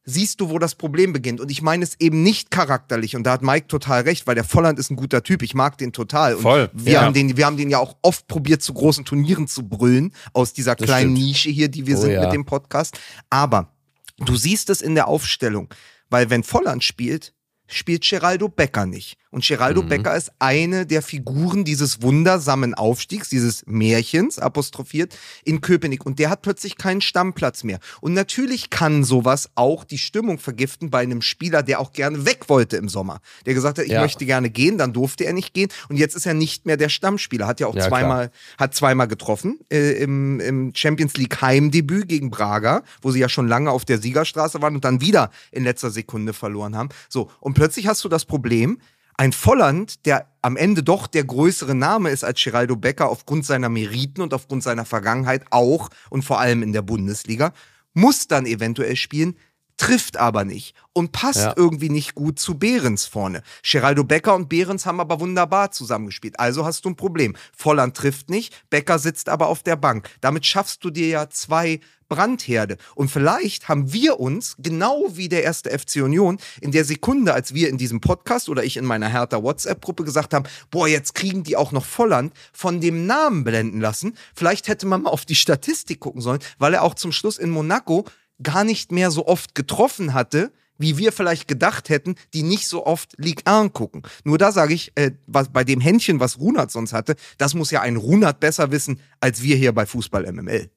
siehst du, wo das Problem beginnt. Und ich meine es eben nicht charakterlich. Und da hat Mike total recht, weil der Volland ist ein guter Typ. Ich mag den total. Und Voll, Wir, ja. haben den, wir haben den ja auch oft probiert, zu großen Turnieren zu brüllen, aus dieser kleinen stimmt. Nische hier, die wir Oh sind ja. mit dem Podcast. Aber du siehst es in der Aufstellung. Weil wenn Volland spielt, spielt Geraldo Becker nicht. Und Geraldo Mhm. Becker ist eine der Figuren dieses wundersamen Aufstiegs, dieses Märchens, apostrophiert, in Köpenick. Und der hat plötzlich keinen Stammplatz mehr. Und natürlich kann sowas auch die Stimmung vergiften bei einem Spieler, der auch gerne weg wollte im Sommer. Der gesagt hat, ich Ja. möchte gerne gehen, dann durfte er nicht gehen. Und jetzt ist er nicht mehr der Stammspieler. Hat ja auch Ja, zweimal, hat zweimal getroffen äh, im, im Champions League Heimdebüt gegen Braga, wo sie ja schon lange auf der Siegerstraße waren und dann wieder in letzter Sekunde verloren haben. So, und plötzlich hast du das Problem, ein Volland, der am Ende doch der größere Name ist als Geraldo Becker aufgrund seiner Meriten und aufgrund seiner Vergangenheit auch und vor allem in der Bundesliga, muss dann eventuell spielen, trifft aber nicht und passt Ja. irgendwie nicht gut zu Behrens vorne. Geraldo Becker und Behrens haben aber wunderbar zusammengespielt. Also hast du ein Problem. Volland trifft nicht, Becker sitzt aber auf der Bank. Damit schaffst du dir ja zwei Brandherde. Und vielleicht haben wir uns, genau wie der erste FC Union, in der Sekunde, als wir in diesem Podcast oder ich in meiner Hertha WhatsApp-Gruppe gesagt haben, boah, jetzt kriegen die auch noch Volland, von dem Namen blenden lassen. Vielleicht hätte man mal auf die Statistik gucken sollen, weil er auch zum Schluss in Monaco gar nicht mehr so oft getroffen hatte, wie wir vielleicht gedacht hätten, die nicht so oft Ligue 1 gucken. Nur da sage ich, äh, was, bei dem Händchen, was Runert sonst hatte, das muss ja ein Runert besser wissen, als wir hier bei Fußball MML.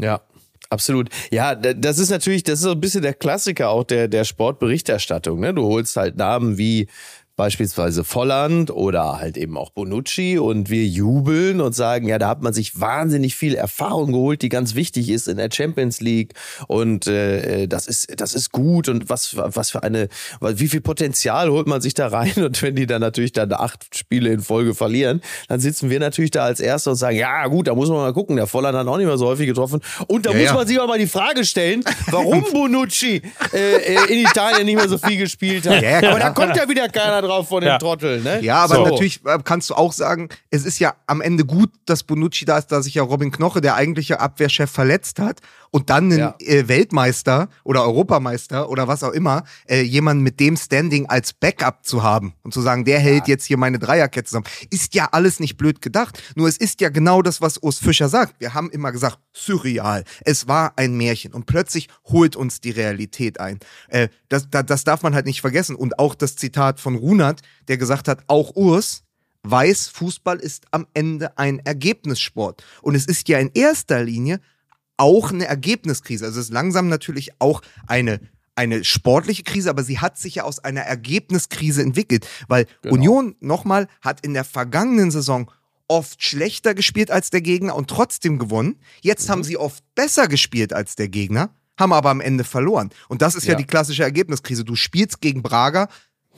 Ja, absolut. Ja, da- das ist natürlich, das ist so ein bisschen der Klassiker auch der, der Sportberichterstattung. Ne? Du holst halt Namen wie beispielsweise Volland oder halt eben auch Bonucci und wir jubeln und sagen, ja, da hat man sich wahnsinnig viel Erfahrung geholt, die ganz wichtig ist in der Champions League und äh, das ist das ist gut und was was für eine wie viel Potenzial holt man sich da rein (laughs) und wenn die dann natürlich dann acht Spiele in Folge verlieren, dann sitzen wir natürlich da als Erster und sagen, ja gut, da muss man mal gucken, der Volland hat auch nicht mehr so häufig getroffen und da Ja, muss ja. man sich auch mal die Frage stellen, warum (laughs) Bonucci äh, äh, in Italien nicht mehr so viel gespielt hat. Ja, Aber da kommt ja wieder keiner drauf von den Ja. Trotteln, ne? Ja, aber So. natürlich äh, kannst du auch sagen, es ist ja am Ende gut, dass Bonucci da ist, da sich ja Robin Knoche, der eigentliche Abwehrchef, verletzt hat und dann einen Ja. äh, Weltmeister oder Europameister oder was auch immer, äh, jemanden mit dem Standing als Backup zu haben und zu sagen, der hält jetzt hier meine Dreierkette zusammen, ist ja alles nicht blöd gedacht. Nur es ist ja genau das, was Urs Fischer sagt. Wir haben immer gesagt, surreal. Es war ein Märchen und plötzlich holt uns die Realität ein. Äh, das, das, das darf man halt nicht vergessen. Und auch das Zitat von Runert, der gesagt hat, auch Urs weiß, Fußball ist am Ende ein Ergebnissport. Und es ist ja in erster Linie auch eine Ergebniskrise. Also es ist langsam natürlich auch eine eine sportliche Krise, aber sie hat sich ja aus einer Ergebniskrise entwickelt, weil Union nochmal hat in der vergangenen Saison oft schlechter gespielt als der Gegner und trotzdem gewonnen. Jetzt haben sie oft besser gespielt als der Gegner, haben aber am Ende verloren. Und das ist ja, Ja. die klassische Ergebniskrise. Du spielst gegen Braga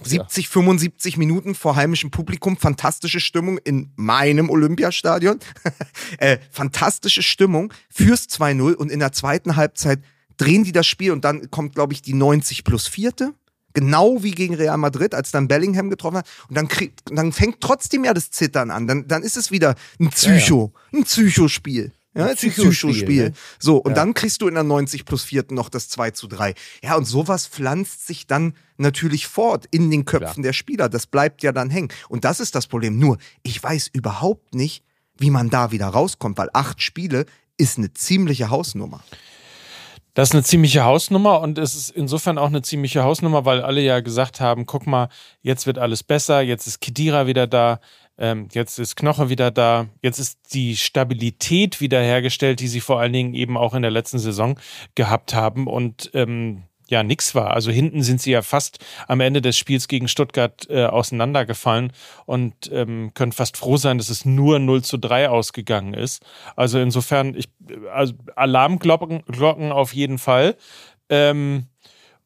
70, 75 Minuten vor heimischem Publikum, fantastische Stimmung in meinem Olympiastadion. (laughs) äh, fantastische Stimmung, führst 2-0 und in der zweiten Halbzeit drehen die das Spiel und dann kommt, glaube ich, die 90 plus vierte. Genau wie gegen Real Madrid, als dann Bellingham getroffen hat. Und dann, krieg, dann fängt trotzdem ja das Zittern an. Dann, dann ist es wieder ein Psycho, ein Psychospiel. Ja, Ein ist ein Psychospiel, ne? So, und Ja. dann kriegst du in der 90 plus vierten noch das 2 zu 3. Ja, und sowas pflanzt sich dann natürlich fort in den Köpfen der Spieler. Das bleibt ja dann hängen. Und das ist das Problem. Nur, ich weiß überhaupt nicht, wie man da wieder rauskommt, weil acht Spiele ist eine ziemliche Hausnummer. Das ist eine ziemliche Hausnummer und es ist insofern auch eine ziemliche Hausnummer, weil alle ja gesagt haben, guck mal, jetzt wird alles besser, jetzt ist Kedira wieder da, ähm, jetzt ist Knoche wieder da, jetzt ist die Stabilität wiederhergestellt, die sie vor allen Dingen eben auch in der letzten Saison gehabt haben und ähm, ja, nix war. Also hinten sind sie ja fast am Ende des Spiels gegen Stuttgart äh, auseinandergefallen und ähm, können fast froh sein, dass es nur 0 zu 3 ausgegangen ist. Also insofern, ich, also Alarmglocken Glocken auf jeden Fall. Ähm,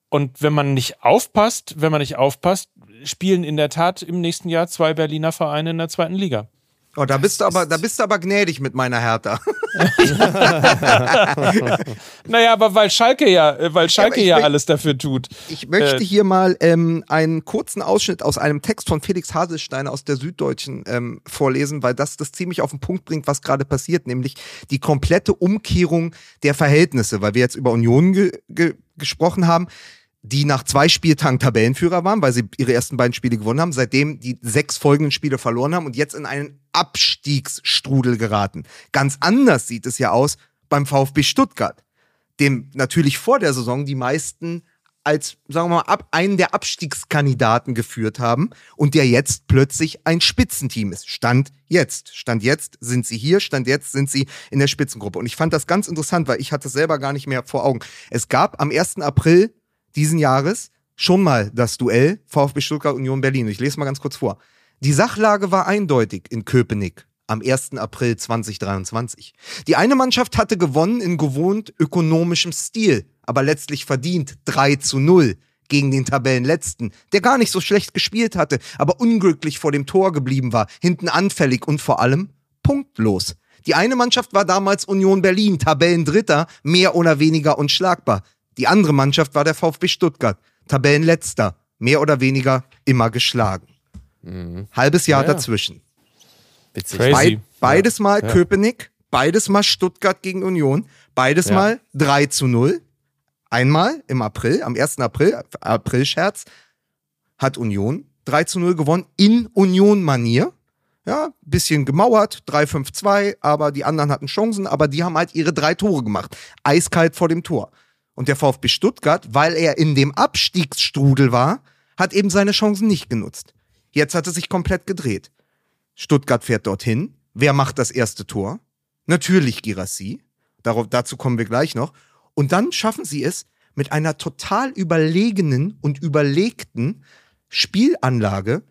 und wenn man nicht aufpasst, wenn man nicht aufpasst, spielen in der Tat im nächsten Jahr zwei Berliner Vereine in der zweiten Liga. Oh, da bist du aber, da bist du aber gnädig mit meiner Hertha. (laughs) Naja, aber weil Schalke ja, äh, weil Schalke ja, möcht- alles dafür tut. Ich möchte Äh, hier mal ähm, einen kurzen Ausschnitt aus einem Text von Felix Haselstein aus der Süddeutschen ähm, vorlesen, weil das das ziemlich auf den Punkt bringt, was gerade passiert, nämlich die komplette Umkehrung der Verhältnisse, weil wir jetzt über Union ge ge gesprochen haben, die nach zwei Spieltagen Tabellenführer waren, weil sie ihre ersten beiden Spiele gewonnen haben, seitdem die sechs folgenden Spiele verloren haben und jetzt in einen Abstiegsstrudel geraten. Ganz anders sieht es ja aus beim VfB Stuttgart, dem natürlich vor der Saison die meisten als, sagen wir mal, ab, einen der Abstiegskandidaten geführt haben und der jetzt plötzlich ein Spitzenteam ist. Stand jetzt. Stand jetzt sind sie hier, Stand jetzt sind sie in der Spitzengruppe. Und ich fand das ganz interessant, weil ich hatte es selber gar nicht mehr vor Augen. Es gab am 1. April diesen Jahres schon mal das Duell VfB Stuttgart Union Berlin. Ich lese mal ganz kurz vor. Die Sachlage war eindeutig in Köpenick am 1. April 2023. Die eine Mannschaft hatte gewonnen in gewohnt ökonomischem Stil, aber letztlich verdient 3 zu 0 gegen den Tabellenletzten, der gar nicht so schlecht gespielt hatte, aber unglücklich vor dem Tor geblieben war, hinten anfällig und vor allem punktlos. Die eine Mannschaft war damals Union Berlin, Tabellendritter, mehr oder weniger unschlagbar. Die andere Mannschaft war der VfB Stuttgart, Tabellenletzter, mehr oder weniger immer geschlagen. Mhm. Halbes Jahr ja. dazwischen. Witzig. Crazy. Be beides mal ja. Köpenick, beides mal Stuttgart gegen Union, beides ja. mal 3 zu 0. Einmal im April, am 1. April, April-Scherz, hat Union 3 zu 0 gewonnen in Union-Manier. Ja, bisschen gemauert, 3-5-2, aber die anderen hatten Chancen, aber die haben halt ihre drei Tore gemacht. Eiskalt vor dem Tor. Und der VfB Stuttgart, weil er in dem Abstiegsstrudel war, hat eben seine Chancen nicht genutzt. Jetzt hat es sich komplett gedreht. Stuttgart fährt dorthin. Wer macht das erste Tor? Natürlich Girassi. Darauf, dazu kommen wir gleich noch. Und dann schaffen sie es mit einer total überlegenen und überlegten Spielanlage,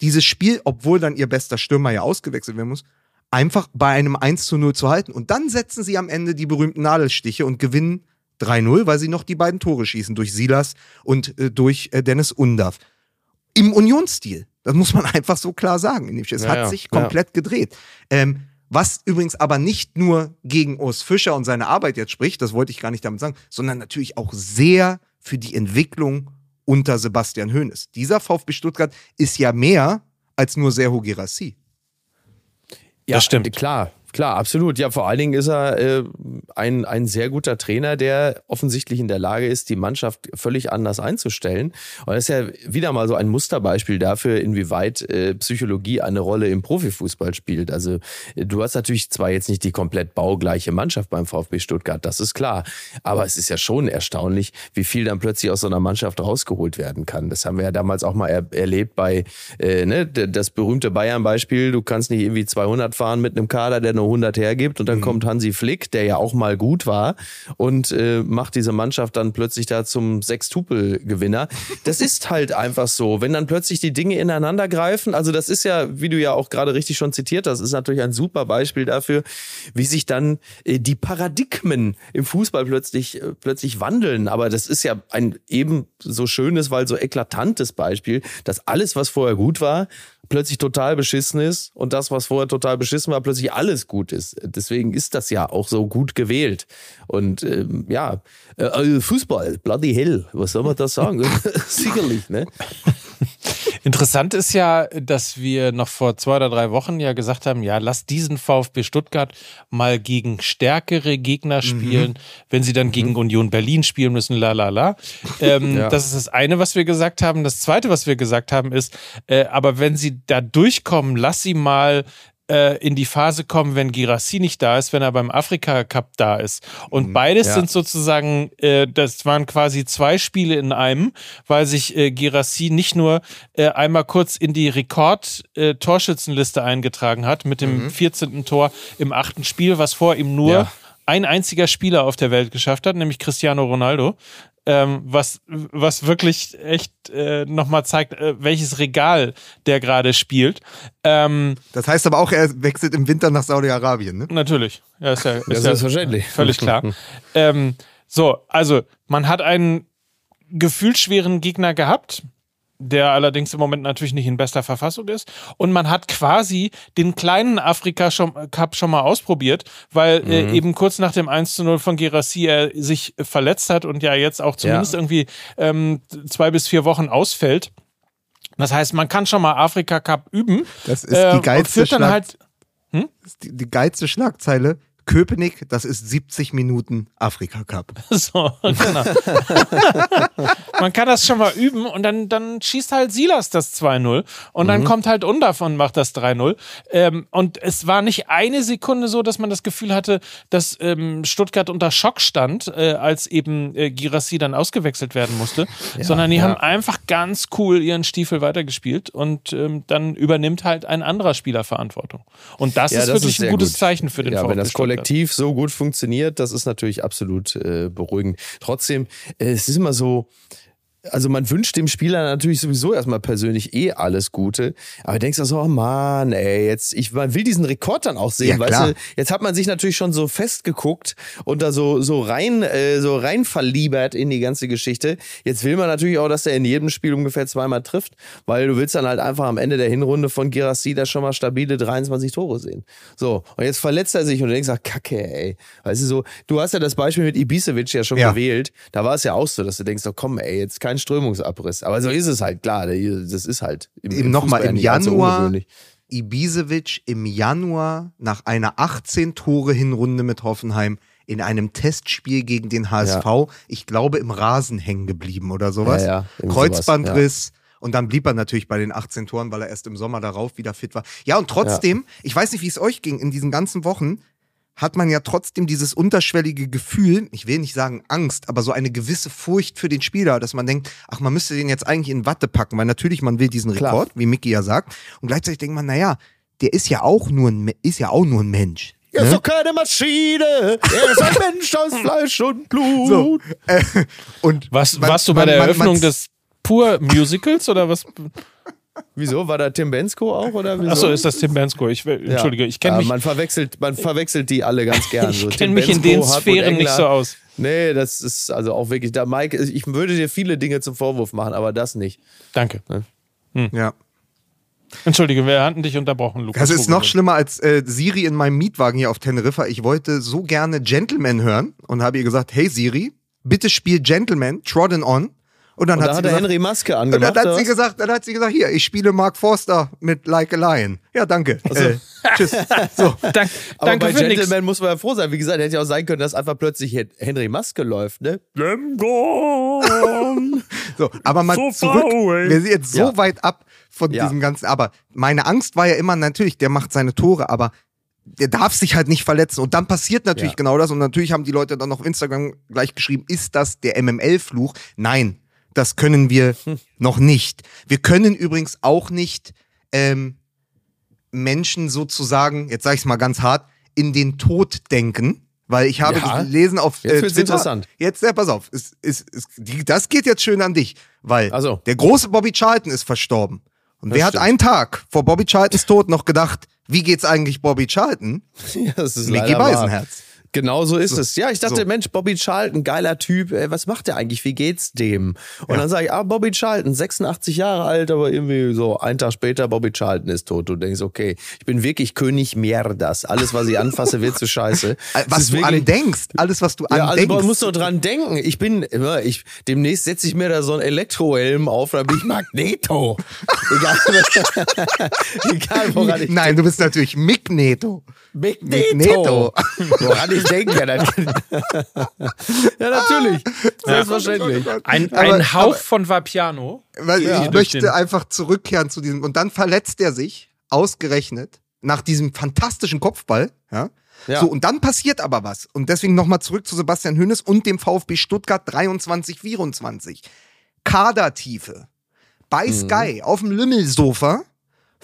dieses Spiel, obwohl dann ihr bester Stürmer ja ausgewechselt werden muss, einfach bei einem 1 zu 0 zu halten. Und dann setzen sie am Ende die berühmten Nadelstiche und gewinnen 3-0, weil sie noch die beiden Tore schießen durch Silas und äh, durch äh, Dennis Undav. Im Unionsstil. Das muss man (laughs) einfach so klar sagen. Es ja, hat ja, sich komplett ja. gedreht. Ähm, was übrigens aber nicht nur gegen Urs Fischer und seine Arbeit jetzt spricht, das wollte ich gar nicht damit sagen, sondern natürlich auch sehr für die Entwicklung unter Sebastian Hoeneß. Dieser VfB Stuttgart ist ja mehr als nur Serhu Girassi. Ja, das stimmt. Klar, Klar, absolut. Ja, vor allen Dingen ist er äh, ein, ein sehr guter Trainer, der offensichtlich in der Lage ist, die Mannschaft völlig anders einzustellen. Und das ist ja wieder mal so ein Musterbeispiel dafür, inwieweit äh, Psychologie eine Rolle im Profifußball spielt. Also du hast natürlich zwar jetzt nicht die komplett baugleiche Mannschaft beim VfB Stuttgart, das ist klar. Aber es ist ja schon erstaunlich, wie viel dann plötzlich aus so einer Mannschaft rausgeholt werden kann. Das haben wir ja damals auch mal er erlebt bei äh, ne, das berühmte Bayern-Beispiel. Du kannst nicht irgendwie 200 fahren mit einem Kader, der nur 100 hergibt und dann mhm. kommt Hansi Flick, der ja auch mal gut war und äh, macht diese Mannschaft dann plötzlich da zum Sextupel-Gewinner. Das (laughs) ist halt einfach so, wenn dann plötzlich die Dinge ineinander greifen. Also das ist ja, wie du ja auch gerade richtig schon zitiert hast, ist natürlich ein super Beispiel dafür, wie sich dann äh, die Paradigmen im Fußball plötzlich äh, plötzlich wandeln. Aber das ist ja ein eben so schönes, weil so eklatantes Beispiel, dass alles, was vorher gut war, plötzlich total beschissen ist und das, was vorher total beschissen war, plötzlich alles gut ist. Deswegen ist das ja auch so gut gewählt. Und ähm, ja, äh, also Fußball, bloody hell, was soll man da sagen? (laughs) Sicherlich, ne? (laughs) Interessant ist ja, dass wir noch vor zwei oder drei Wochen ja gesagt haben, ja, lass diesen VfB Stuttgart mal gegen stärkere Gegner mhm. spielen, mhm. wenn sie dann mhm. gegen Union Berlin spielen müssen, la la la. Ähm, ja. Das ist das eine, was wir gesagt haben. Das zweite, was wir gesagt haben, ist, äh, aber wenn sie da durchkommen, lass sie mal äh, in die Phase kommen, wenn Girassi nicht da ist, wenn er beim Afrika Cup da ist. Und mhm, beides ja. sind sozusagen, äh, das waren quasi zwei Spiele in einem, weil sich äh, Girassi nicht nur äh, einmal kurz in die Rekord-Torschützenliste äh, eingetragen hat mit dem mhm. 14. Tor im achten Spiel, was vor ihm nur ja ein einziger Spieler auf der Welt geschafft hat, nämlich Cristiano Ronaldo ähm, was, was wirklich echt äh, nochmal zeigt, äh, welches Regal der gerade spielt. Ähm, das heißt aber auch, er wechselt im Winter nach Saudi-Arabien, ne? Natürlich. Ja, ist ja, ist ja selbstverständlich. Völlig klar. (laughs) ähm, so, also man hat einen gefühlsschweren Gegner gehabt, der allerdings im Moment natürlich nicht in bester Verfassung ist. Und man hat quasi den kleinen Afrika Cup schon mal ausprobiert, weil äh, mhm. äh, eben kurz nach dem 1 zu 0 von Gerassi er sich verletzt hat und ja jetzt auch zumindest ja. irgendwie ähm, zwei bis vier Wochen ausfällt. Das heißt, man kann schon mal Afrika Cup üben. Das ist die äh, geilste, Schlag halt, hm? die, die geilste Schlagzeile. Köpenick, das ist 70 Minuten Afrika Cup. (laughs) So, genau. (laughs) Man kann das schon mal üben und dann, dann schießt halt Silas das 2-0 und dann kommt halt Undav und macht das 3-0. Ähm, und es war nicht eine Sekunde so, dass man das Gefühl hatte, dass ähm, Stuttgart unter Schock stand, äh, als eben äh, Girassi dann ausgewechselt werden musste, sondern die ja. haben einfach ganz cool ihren Stiefel weitergespielt und ähm, dann übernimmt halt ein anderer Spieler Verantwortung. Und das Ja, ist das wirklich ist ein gutes gut. Zeichen für den Ja, VfB. Kollektiv so gut funktioniert, das ist natürlich absolut äh, beruhigend. Trotzdem, äh, es ist immer so, also man wünscht dem Spieler natürlich sowieso erstmal persönlich eh alles Gute, aber du denkst auch so, oh Mann, ey, jetzt, ich, man will diesen Rekord dann auch sehen, Ja, weißt du, jetzt hat man sich natürlich schon so festgeguckt und da so, so rein, äh, so rein verliebert in die ganze Geschichte. Jetzt will man natürlich auch, dass er in jedem Spiel ungefähr zweimal trifft, weil du willst dann halt einfach am Ende der Hinrunde von Girassi da schon mal stabile 23 Tore sehen. So, und jetzt verletzt er sich und du denkst, ach, kacke, ey. Weißt du so, du hast ja das Beispiel mit Ibisevic ja schon Ja. gewählt. Da war es ja auch so, dass du denkst, oh komm, ey, jetzt kein Strömungsabriss. Aber so ist es halt, klar. Das ist halt im, Eben nochmal im so Januar. Ibisevic im Januar nach einer 18 Tore Hinrunde mit Hoffenheim in einem Testspiel gegen den HSV, ich glaube im Rasen hängen geblieben oder sowas. Ja, ja, Kreuzbandriss. Und dann blieb er natürlich bei den 18 Toren, weil er erst im Sommer darauf wieder fit war. Ja, und trotzdem, ich weiß nicht, wie es euch ging, in diesen ganzen Wochen hat man ja trotzdem dieses unterschwellige Gefühl, ich will nicht sagen Angst, aber so eine gewisse Furcht für den Spieler, dass man denkt, ach, man müsste den jetzt eigentlich in Watte packen, weil natürlich man will diesen Klar. Rekord, wie Micky ja sagt, und gleichzeitig denkt man, naja, der ist ja auch nur ein, ist ja auch nur ein Mensch. Er ist ne? doch keine Maschine. Er ist ein Mensch aus Fleisch und Blut. So, äh, und Was, man- warst du bei man- der Eröffnung man- des Pur Musicals oder was? Wieso? War da Tim Bensko auch? Oder wieso? Achso, ist das Tim Bensko? Ich, Ja. Entschuldige, ich kenne Ja, mich, Man verwechselt, man verwechselt die alle ganz gern. ich So, kenn Tim mich in Bensko, den Hartmut Sphären nicht so aus. Nee, das ist also auch wirklich, da Mike, ich würde dir viele Dinge zum Vorwurf machen, aber das nicht. Danke. ja. Entschuldige, wir hatten dich unterbrochen, Lukas. Das ist noch schlimmer als äh, Siri in meinem Mietwagen hier auf Teneriffa. Ich wollte so gerne Gentleman hören und habe ihr gesagt, hey Siri, bitte spiel Gentleman, Trodden On. Und dann Und hat da sie hat gesagt, Henry Maske und angemacht. dann hat sie was? gesagt, dann hat sie gesagt, hier, ich spiele Mark Forster mit Like a Lion. Ja, danke. Äh, tschüss. (laughs) So. Dank, aber danke bei für. Gentleman muss man ja froh sein. Wie gesagt, hätte ja auch sein können, dass einfach plötzlich Hen- Henry Maske läuft, ne? Gone. (laughs) So, aber mal So zurück. far away. Wir sind jetzt so Ja. weit ab von Ja. diesem ganzen. Aber meine Angst war ja immer natürlich, der macht seine Tore, aber der darf sich halt nicht verletzen. Und dann passiert natürlich Ja. genau das. Und natürlich haben die Leute dann auf Instagram gleich geschrieben, ist das der MML-Fluch? Nein, das können wir Hm. noch nicht. Wir können übrigens auch nicht ähm, Menschen sozusagen, jetzt sage ich es mal ganz hart, in den Tod denken. Weil ich habe Ja. gelesen auf Jetzt äh, wird's Twitter. interessant. Jetzt, ja, pass auf, es, es, es, die, das geht jetzt schön an dich, weil Also. der große Bobby Charlton ist verstorben. Und Das wer hat stimmt. einen Tag vor Bobby Charltons Tod noch gedacht, wie geht's eigentlich Bobby Charlton? (laughs) Ja, das ist Micky leider wahr. Genau so ist es. Ja, ich dachte, so. Mensch, Bobby Charlton, geiler Typ, ey, was macht der eigentlich? Wie geht's dem? Und dann sage ich, ah, Bobby Charlton, 86 Jahre alt, aber irgendwie so einen Tag später, Bobby Charlton ist tot. Du denkst, okay, ich bin wirklich König Mierdas. Alles, was ich anfasse, wird zu scheiße. (laughs) Äh, Was du wirklich- andenkst, alles, was du ja, also andenkst. man muss doch dran denken. Ich bin, immer, ich, demnächst setze ich mir da so einen Elektrohelm auf, dann bin ich Magneto. (laughs) Egal, (laughs) egal woran ich Nein, du bist natürlich Magneto. Magneto. Woran ich denke. Dann, ja, natürlich. Selbstverständlich. Ein, Aber- ein Hauch aber- von Vapiano. Weil Ja. ich möchte den- einfach zurückkehren zu diesem. Und dann verletzt er sich, ausgerechnet, nach diesem fantastischen Kopfball. Ja. Ja. So, und dann passiert aber was. Und deswegen nochmal zurück zu Sebastian Hönes und dem VfB Stuttgart 23, 24. Kadertiefe. Bei Mhm. Sky auf dem Lümmelsofa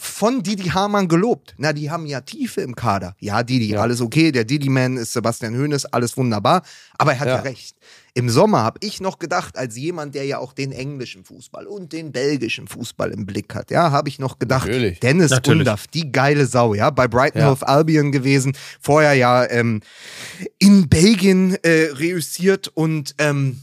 von Didi Hamann gelobt. Na, die haben ja Tiefe im Kader. Ja, Didi, Ja. alles okay. Der Didi-Man ist Sebastian Hönes, alles wunderbar. Aber er hat ja, Ja. recht. Im Sommer habe ich noch gedacht, als jemand, der ja auch den englischen Fußball und den belgischen Fußball im Blick hat, ja, habe ich noch gedacht, Natürlich. Dennis Natürlich. Undaff, die geile Sau, ja, bei Brighton Ja. Hove Albion gewesen, vorher ja ähm, in Belgien äh, reüssiert und ähm,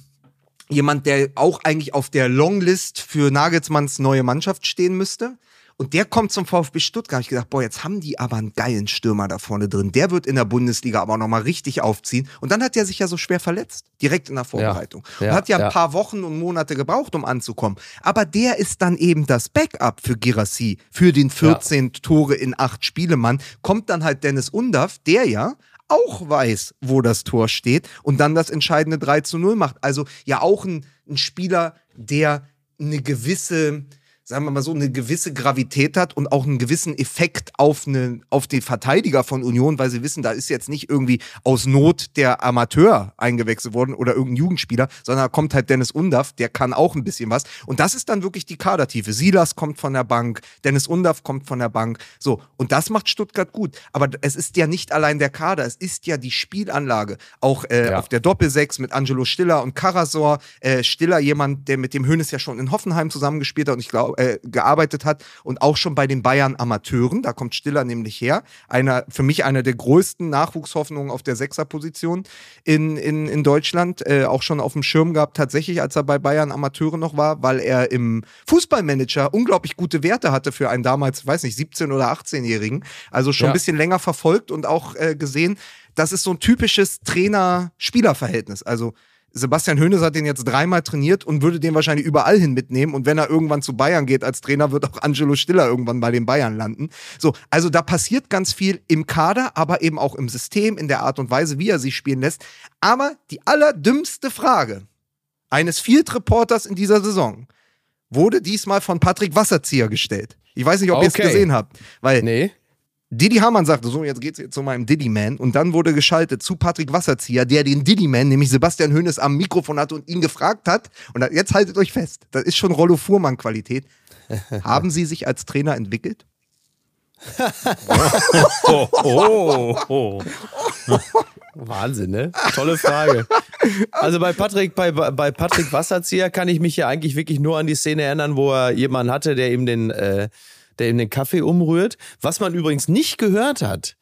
jemand, der auch eigentlich auf der Longlist für Nagelsmanns neue Mannschaft stehen müsste. Und der kommt zum VfB Stuttgart. Ich gedacht, boah, jetzt haben die aber einen geilen Stürmer da vorne drin. Der wird in der Bundesliga aber auch nochmal richtig aufziehen. Und dann hat er sich ja so schwer verletzt, direkt in der Vorbereitung. Ja, und hat ja ein ja. paar Wochen und Monate gebraucht, um anzukommen. Aber der ist dann eben das Backup für Girassi, für den 14 Tore in acht Spiele Mann. Kommt dann halt Dennis Undaff, der ja auch weiß, wo das Tor steht und dann das entscheidende 3 zu 0 macht. Also ja auch ein, ein Spieler, der eine gewisse, sagen wir mal so, eine gewisse Gravität hat und auch einen gewissen Effekt auf, eine, auf den Verteidiger von Union, weil sie wissen, da ist jetzt nicht irgendwie aus Not der Amateur eingewechselt worden oder irgendein Jugendspieler, sondern da kommt halt Dennis Undaff, der kann auch ein bisschen was. Und das ist dann wirklich die Kadertiefe. Silas kommt von der Bank, Dennis Undaff kommt von der Bank. So, und das macht Stuttgart gut. Aber es ist ja nicht allein der Kader, es ist ja die Spielanlage. Auch äh, Ja. auf der Doppelsechs mit Angelo Stiller und Karasor. Äh, Stiller, jemand, der mit dem Hönes ja schon in Hoffenheim zusammengespielt hat und ich glaube, äh, gearbeitet hat und auch schon bei den Bayern Amateuren. Da kommt Stiller nämlich her. Einer, für mich einer der größten Nachwuchshoffnungen auf der Sechserposition in, in, in Deutschland. Äh, auch schon auf dem Schirm gehabt, tatsächlich, als er bei Bayern Amateuren noch war, weil er im Fußballmanager unglaublich gute Werte hatte für einen damals, weiß nicht, 17- oder 18-Jährigen. Also schon Ja. ein bisschen länger verfolgt und auch äh, gesehen, das ist so ein typisches Trainer-Spieler-Verhältnis. Also Sebastian Hoeneß hat den jetzt dreimal trainiert und würde den wahrscheinlich überall hin mitnehmen. Und wenn er irgendwann zu Bayern geht als Trainer, wird auch Angelo Stiller irgendwann bei den Bayern landen. So, also da passiert ganz viel im Kader, aber eben auch im System, in der Art und Weise, wie er sich spielen lässt. Aber die allerdümmste Frage eines Field-Reporters in dieser Saison wurde diesmal von Patrick Wasserzieher gestellt. Ich weiß nicht, ob ihr es Okay. gesehen habt, weil Nee. Didi Hamann sagte, so, jetzt geht's jetzt zu meinem Diddy-Man. Und dann wurde geschaltet zu Patrick Wasserzieher, der den Diddy-Man, nämlich Sebastian Hoeneß, am Mikrofon hatte und ihn gefragt hat. Und jetzt haltet euch fest, das ist schon Rollo Fuhrmann-Qualität. (laughs) Haben Sie sich als Trainer entwickelt? (laughs) Oh, oh, oh. (laughs) Wahnsinn, ne? Tolle Frage. Also bei Patrick, bei, bei Patrick Wasserzieher kann ich mich ja eigentlich wirklich nur an die Szene erinnern, wo er jemanden hatte, der ihm den, äh, der ihm den Kaffee umrührt. Was man übrigens nicht gehört hat,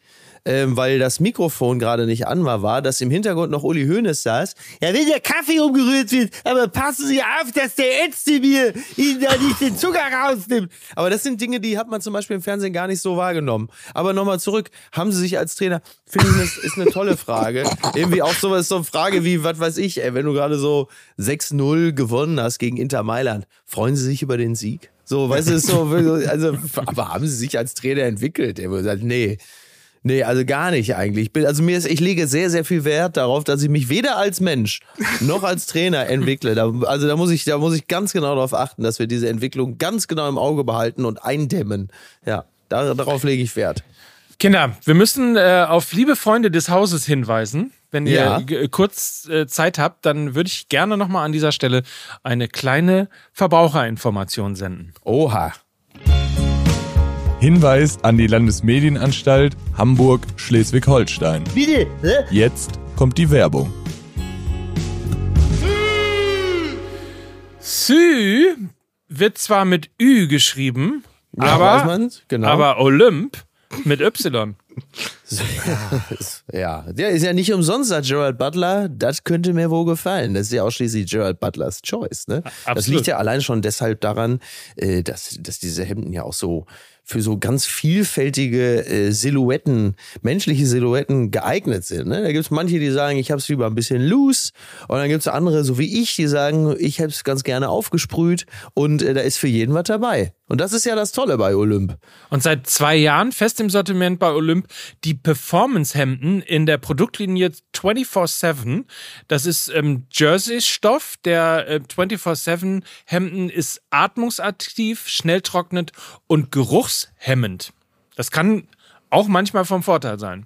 ähm, weil das Mikrofon gerade nicht an war, war, dass im Hintergrund noch Uli Hoeneß saß. Ja, wenn der Kaffee umgerührt wird, aber passen Sie auf, dass der Ätzte mir Ihnen da nicht den Zucker rausnimmt. Aber das sind Dinge, die hat man zum Beispiel im Fernsehen gar nicht so wahrgenommen. Aber nochmal zurück, haben Sie sich als Trainer, finde ich, das ist eine tolle Frage. Irgendwie auch sowas, so eine Frage wie, was weiß ich, ey, wenn du gerade so 6-0 gewonnen hast gegen Inter Mailand, freuen Sie sich über den Sieg? So, (laughs) weißt du, ist so, also, aber haben Sie sich als Trainer entwickelt? Er würde sagen, nee. Nee, also gar nicht eigentlich. Ich, bin, also mir ist, ich lege sehr, sehr viel Wert darauf, dass ich mich weder als Mensch noch als Trainer entwickle. Da, also da muss ich, da muss ich ganz genau darauf achten, dass wir diese Entwicklung ganz genau im Auge behalten und eindämmen. Ja, da, darauf lege ich Wert. Kinder, wir müssen äh, auf liebe Freunde des Hauses hinweisen. Wenn ihr Ja. g- kurz äh, Zeit habt, dann würde ich gerne nochmal an dieser Stelle eine kleine Verbraucherinformation senden. Oha. Hinweis an die Landesmedienanstalt Hamburg-Schleswig-Holstein. Bitte? Jetzt kommt die Werbung. Sü wird zwar mit Ü geschrieben, weiß aber, genau. aber Olymp mit Y. Ja, der ist ja nicht umsonst, sagt Gerald Butler. Das könnte mir wohl gefallen. Das ist ja auch schließlich Gerald Butlers Choice. Ne? Das absolut. liegt ja allein schon deshalb daran, äh, dass, dass diese Hemden ja auch so für so ganz vielfältige äh, Silhouetten, menschliche Silhouetten geeignet sind. Ne? Da gibt's manche, die sagen, ich habe es lieber ein bisschen loose. Und dann gibt's andere, so wie ich, die sagen, ich hätte es ganz gerne aufgesprüht. Und äh, da ist für jeden was dabei. Und das ist ja das Tolle bei Olymp. Und seit zwei Jahren fest im Sortiment bei Olymp die Performance-Hemden in der Produktlinie 24-7. Das ist ähm, Jersey-Stoff. Der äh, 24-7-Hemden ist atmungsaktiv, schnell trocknet und geruchshemmend. Das kann auch manchmal vom Vorteil sein.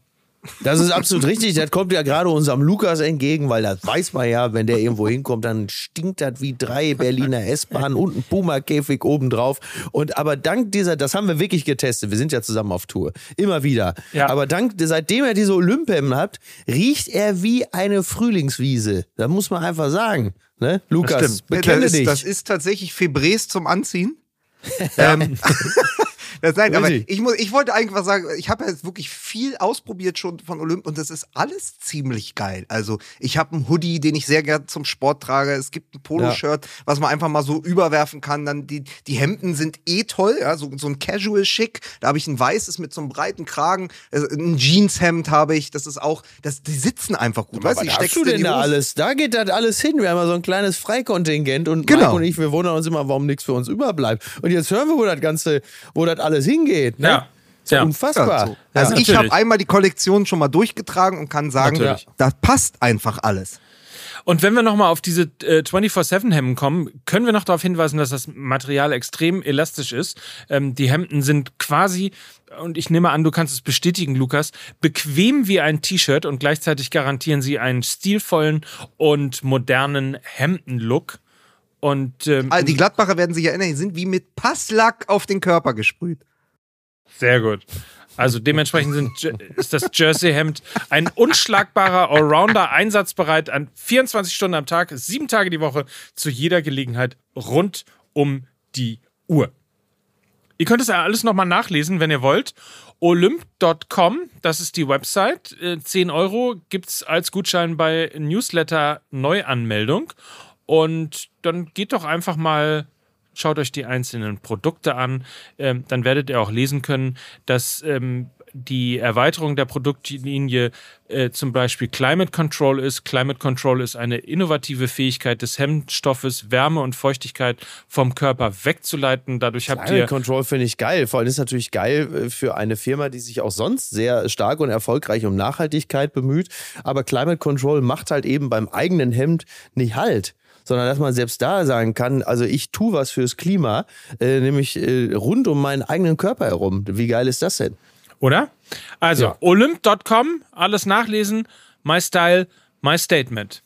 Das ist absolut richtig. Das kommt ja gerade unserem Lukas entgegen, weil das weiß man ja, wenn der irgendwo hinkommt, dann stinkt das wie drei Berliner S-Bahnen und ein Puma-Käfig obendrauf. Und aber dank dieser, das haben wir wirklich getestet. Wir sind ja zusammen auf Tour. Immer wieder. Ja. Aber dank, seitdem er diese Olympem hat, riecht er wie eine Frühlingswiese. Das muss man einfach sagen. Ne? Lukas, bekenne das, dich. ist, das ist tatsächlich Febrés zum Anziehen. (laughs) ähm, (laughs) das nein, aber ich, muss, ich wollte eigentlich was sagen, ich habe jetzt wirklich viel ausprobiert schon von Olymp und das ist alles ziemlich geil. Also ich habe einen Hoodie, den ich sehr gern zum Sport trage. Es gibt ein Poloshirt, was man einfach mal so überwerfen kann. Dann die, die Hemden sind eh toll, ja, so, so ein Casual-Schick. Da habe ich ein weißes mit so einem breiten Kragen, äh, ein Jeanshemd habe ich. Das ist auch, das, die sitzen einfach gut. Weißt Was hast du denn da alles? Da geht das alles hin. Wir haben ja so ein kleines Freikontingent und Genau. Marco und ich, wir wundern uns immer, warum nichts für uns überbleibt. Und jetzt hören wir, wo das Ganze, wo das alles hingeht. Ne? Ja. Ist ja Ja. unfassbar. So. Also Ja. ich habe einmal die Kollektion schon mal durchgetragen und kann sagen, Natürlich. das passt einfach alles. Und wenn wir nochmal auf diese äh, 24-7-Hemden kommen, können wir noch darauf hinweisen, dass das Material extrem elastisch ist. Ähm, die Hemden sind quasi, und ich nehme an, du kannst es bestätigen, Lukas, bequem wie ein T-Shirt und gleichzeitig garantieren sie einen stilvollen und modernen Hemdenlook. Und ähm, Also die Gladbacher werden sich erinnern, die sind wie mit Passlack auf den Körper gesprüht. Sehr gut. Also dementsprechend sind, ist das Jersey-Hemd ein unschlagbarer Allrounder, einsatzbereit an 24 Stunden am Tag, sieben Tage die Woche, zu jeder Gelegenheit rund um die Uhr. Ihr könnt es ja alles nochmal nachlesen, wenn ihr wollt. Olymp.com, das ist die Website. Äh, 10 Euro gibt's als Gutschein bei Newsletter Neuanmeldung. Und dann geht doch einfach mal schaut euch die einzelnen Produkte an. Ähm, dann werdet ihr auch lesen können, dass ähm, die Erweiterung der Produktlinie äh, zum Beispiel Climate Control ist. Climate Control ist eine innovative Fähigkeit des Hemdstoffes, Wärme und Feuchtigkeit vom Körper wegzuleiten. Dadurch habt Climate ihr Control finde ich geil. Vor allem ist natürlich geil äh, für eine Firma, die sich auch sonst sehr stark und erfolgreich um Nachhaltigkeit bemüht. Aber Climate Control macht halt eben beim eigenen Hemd nicht halt. Sondern dass man selbst da sagen kann, also ich tue was fürs Klima, äh, nämlich äh, rund um meinen eigenen Körper herum. Wie geil ist das denn? Oder? Also, Ja. olymp.com, alles nachlesen. My Style, My Statement.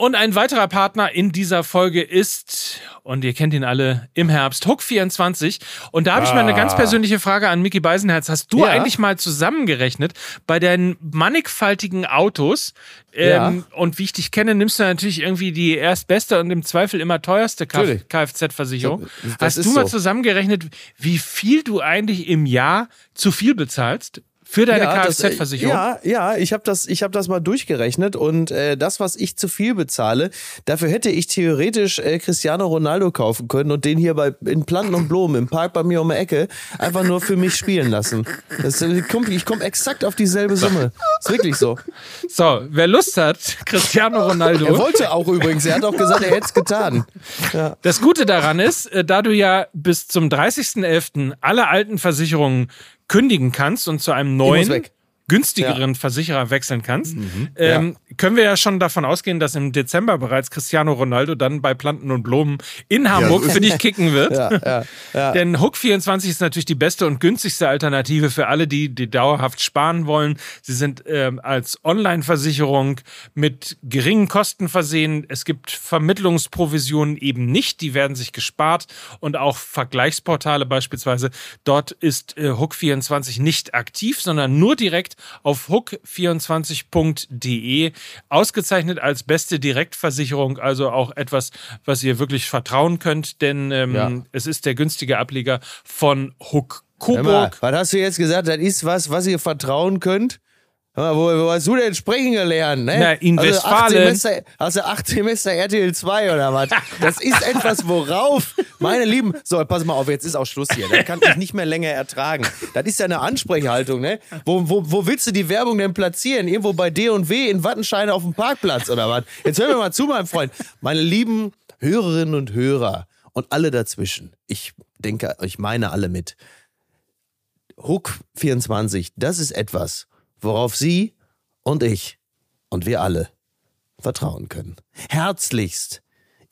Und ein weiterer Partner in dieser Folge ist, und ihr kennt ihn alle, im Herbst, Hook24. Und da habe ich mal eine ganz persönliche Frage an Mickey Beisenherz. Hast du Ja. eigentlich mal zusammengerechnet bei deinen mannigfaltigen Autos? Ähm, Und wie ich dich kenne, nimmst du natürlich irgendwie die erstbeste und im Zweifel immer teuerste. Kfz-Versicherung. Hast du mal so. zusammengerechnet, wie viel du eigentlich im Jahr zu viel bezahlst für deine das, äh, Kfz-Versicherung? Ja, ja, ich habe das, ich hab das mal durchgerechnet und äh, das, was ich zu viel bezahle, dafür hätte ich theoretisch äh, Cristiano Ronaldo kaufen können und den hier bei in Planten und Blumen im Park bei mir um die Ecke einfach nur für mich spielen lassen. Das, äh, ich komme exakt auf dieselbe Summe. Ist wirklich so. So, wer Lust hat, (laughs) Cristiano Er Ronaldo. wollte auch übrigens, er hat auch gesagt, er hätte es getan. Das Gute daran ist, äh, da du ja bis zum 30.11. alle alten Versicherungen kündigen kannst und zu einem neuen, günstigeren Versicherer wechseln kannst, ähm, können wir ja schon davon ausgehen, dass im Dezember bereits Cristiano Ronaldo dann bei Planten und Blumen in Hamburg für dich (laughs) kicken wird. Ja, ja, ja. Denn Hook24 ist natürlich die beste und günstigste Alternative für alle, die, die dauerhaft sparen wollen. Sie sind ähm, als Online-Versicherung mit geringen Kosten versehen. Es gibt Vermittlungsprovisionen eben nicht, die werden sich gespart und auch Vergleichsportale beispielsweise. Dort ist äh, Hook24 nicht aktiv, sondern nur direkt auf hook24.de ausgezeichnet als beste Direktversicherung, also auch etwas, was ihr wirklich vertrauen könnt, denn ähm, Ja. es ist der günstige Ableger von Hook Hör mal, Coburg. was hast du jetzt gesagt? Das ist was, was ihr vertrauen könnt? Mal, wo, wo hast du denn sprechen gelernt? Ne? Na, in also Westfalen. Semester, hast du acht Semester RTL 2 oder was? Das ist etwas, worauf, meine Lieben, so, pass mal auf, jetzt ist auch Schluss hier. Das kann ich nicht mehr länger ertragen. Das ist ja eine Ansprechhaltung, ne? Wo, wo, wo willst du die Werbung denn platzieren? Irgendwo bei D&W in Wattenscheine auf dem Parkplatz oder was? Jetzt hör mir mal zu, mein Freund. Meine lieben Hörerinnen und Hörer und alle dazwischen. Ich denke, ich meine alle mit. Hook 24, das ist etwas, worauf Sie und ich und wir alle vertrauen können. Herzlichst,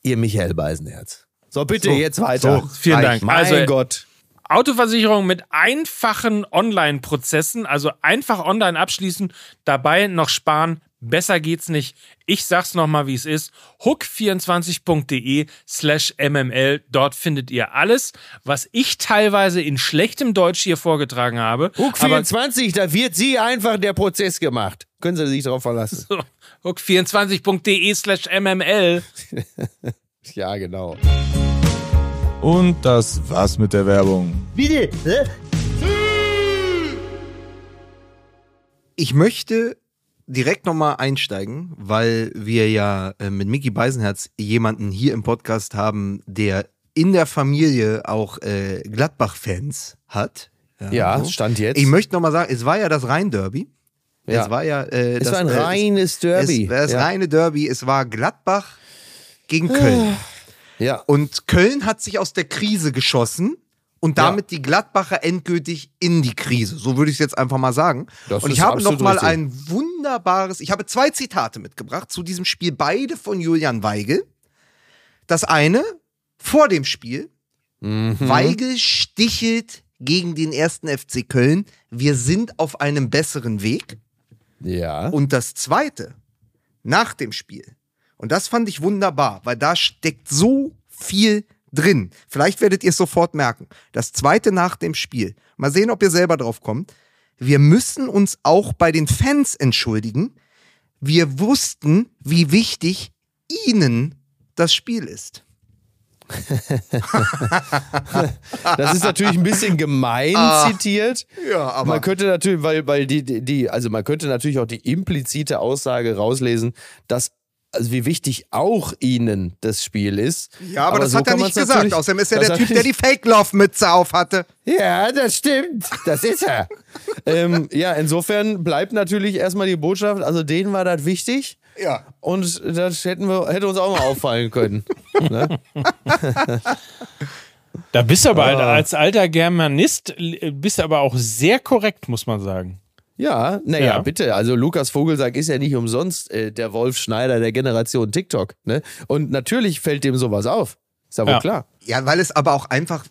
Ihr Michael Beisenherz. So, bitte So, jetzt weiter. so, vielen. Dank. Mein Also- Gott. Autoversicherung mit einfachen Online-Prozessen, also einfach online abschließen, dabei noch sparen. Besser geht's nicht. Ich sag's nochmal, wie es ist. hook24.de slash mml. Dort findet ihr alles, was ich teilweise in schlechtem Deutsch hier vorgetragen habe. Hook Aber 24, da wird Sie einfach der Prozess gemacht. Können Sie sich darauf verlassen. hook24.de slash mml. (laughs) Ja, genau. Und das war's mit der Werbung. Bitte? Hä? Ich möchte direkt nochmal einsteigen, weil wir ja äh, mit Mickey Beisenherz jemanden hier im Podcast haben, der in der Familie auch äh, Gladbach-Fans hat. Ja, so. Stand jetzt. Ich möchte nochmal sagen, es war ja das Rhein-Derby. Ja. Es war ja äh, es das, war ein äh, reines Derby. Es, das ja. reine Derby. Es war Gladbach gegen Köln. ja. Und Köln hat sich aus der Krise geschossen und damit die Gladbacher endgültig in die Krise. So würde ich es jetzt einfach mal sagen. Das und ich habe noch mal richtig. ein wunderbares, ich habe zwei Zitate mitgebracht zu diesem Spiel, beide von Julian Weigel. Das eine vor dem Spiel. Mhm. Weigel stichelt gegen den ersten FC Köln. Wir sind auf einem besseren Weg. Ja. Und das zweite, nach dem Spiel. Und das fand ich wunderbar, weil da steckt so viel drin. Vielleicht werdet ihr es sofort merken. Das zweite nach dem Spiel. Mal sehen, ob ihr selber drauf kommt. Wir müssen uns auch bei den Fans entschuldigen. Wir wussten, wie wichtig ihnen das Spiel ist. (laughs) Das ist natürlich ein bisschen gemein Ah. zitiert. Ja, aber Man könnte natürlich, weil, weil die, die- also man könnte natürlich auch die implizite Aussage rauslesen, dass, also wie wichtig auch ihnen das Spiel ist. ja, aber, das so hat er nicht gesagt. Außerdem ist er der Typ, der die Fake-Love-Mütze auf hatte. Ja, das stimmt. Das ist er. (laughs) ähm, ja, insofern bleibt natürlich erstmal die Botschaft, also denen war das wichtig. Ja. Und das hätten wir, hätte uns auch mal auffallen können. (laughs) Ne? Da bist du aber Ah. als alter Germanist, bist du aber auch sehr korrekt, muss man sagen. Ja, naja, Ja. bitte. Also Lukas Vogelsang ist ja nicht umsonst äh, der Wolf Schneider der Generation TikTok. Ne? Und natürlich fällt dem sowas auf. Ist ja wohl Ja. klar. Ja, weil es aber auch einfach,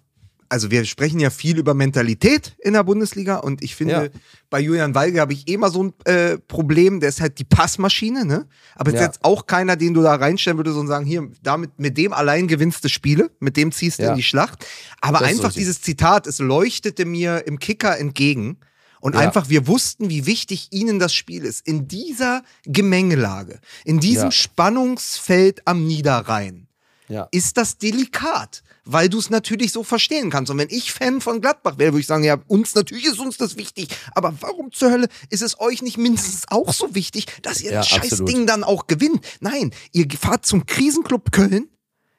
also wir sprechen ja viel über Mentalität in der Bundesliga und ich finde, Ja. bei Julian Weige habe ich eh mal so ein äh, Problem, der ist halt die Passmaschine, ne? Aber ist Ja. jetzt auch keiner, den du da reinstellen würdest und sagen, hier, damit, mit dem allein gewinnst du Spiele, mit dem ziehst du Ja. in die Schlacht. Aber Das ist einfach dieses Zitat, es leuchtete mir im Kicker entgegen. Und Ja. einfach, wir wussten, wie wichtig ihnen das Spiel ist. In dieser Gemengelage, in diesem Ja. Spannungsfeld am Niederrhein Ja. ist das delikat, weil du es natürlich so verstehen kannst. Und wenn ich Fan von Gladbach wäre, würde ich sagen, ja, uns natürlich ist uns das wichtig, aber warum zur Hölle ist es euch nicht mindestens auch so wichtig, dass ihr Ja, das scheiß. Ding dann auch gewinnt? Nein, ihr fahrt zum Krisenclub Köln,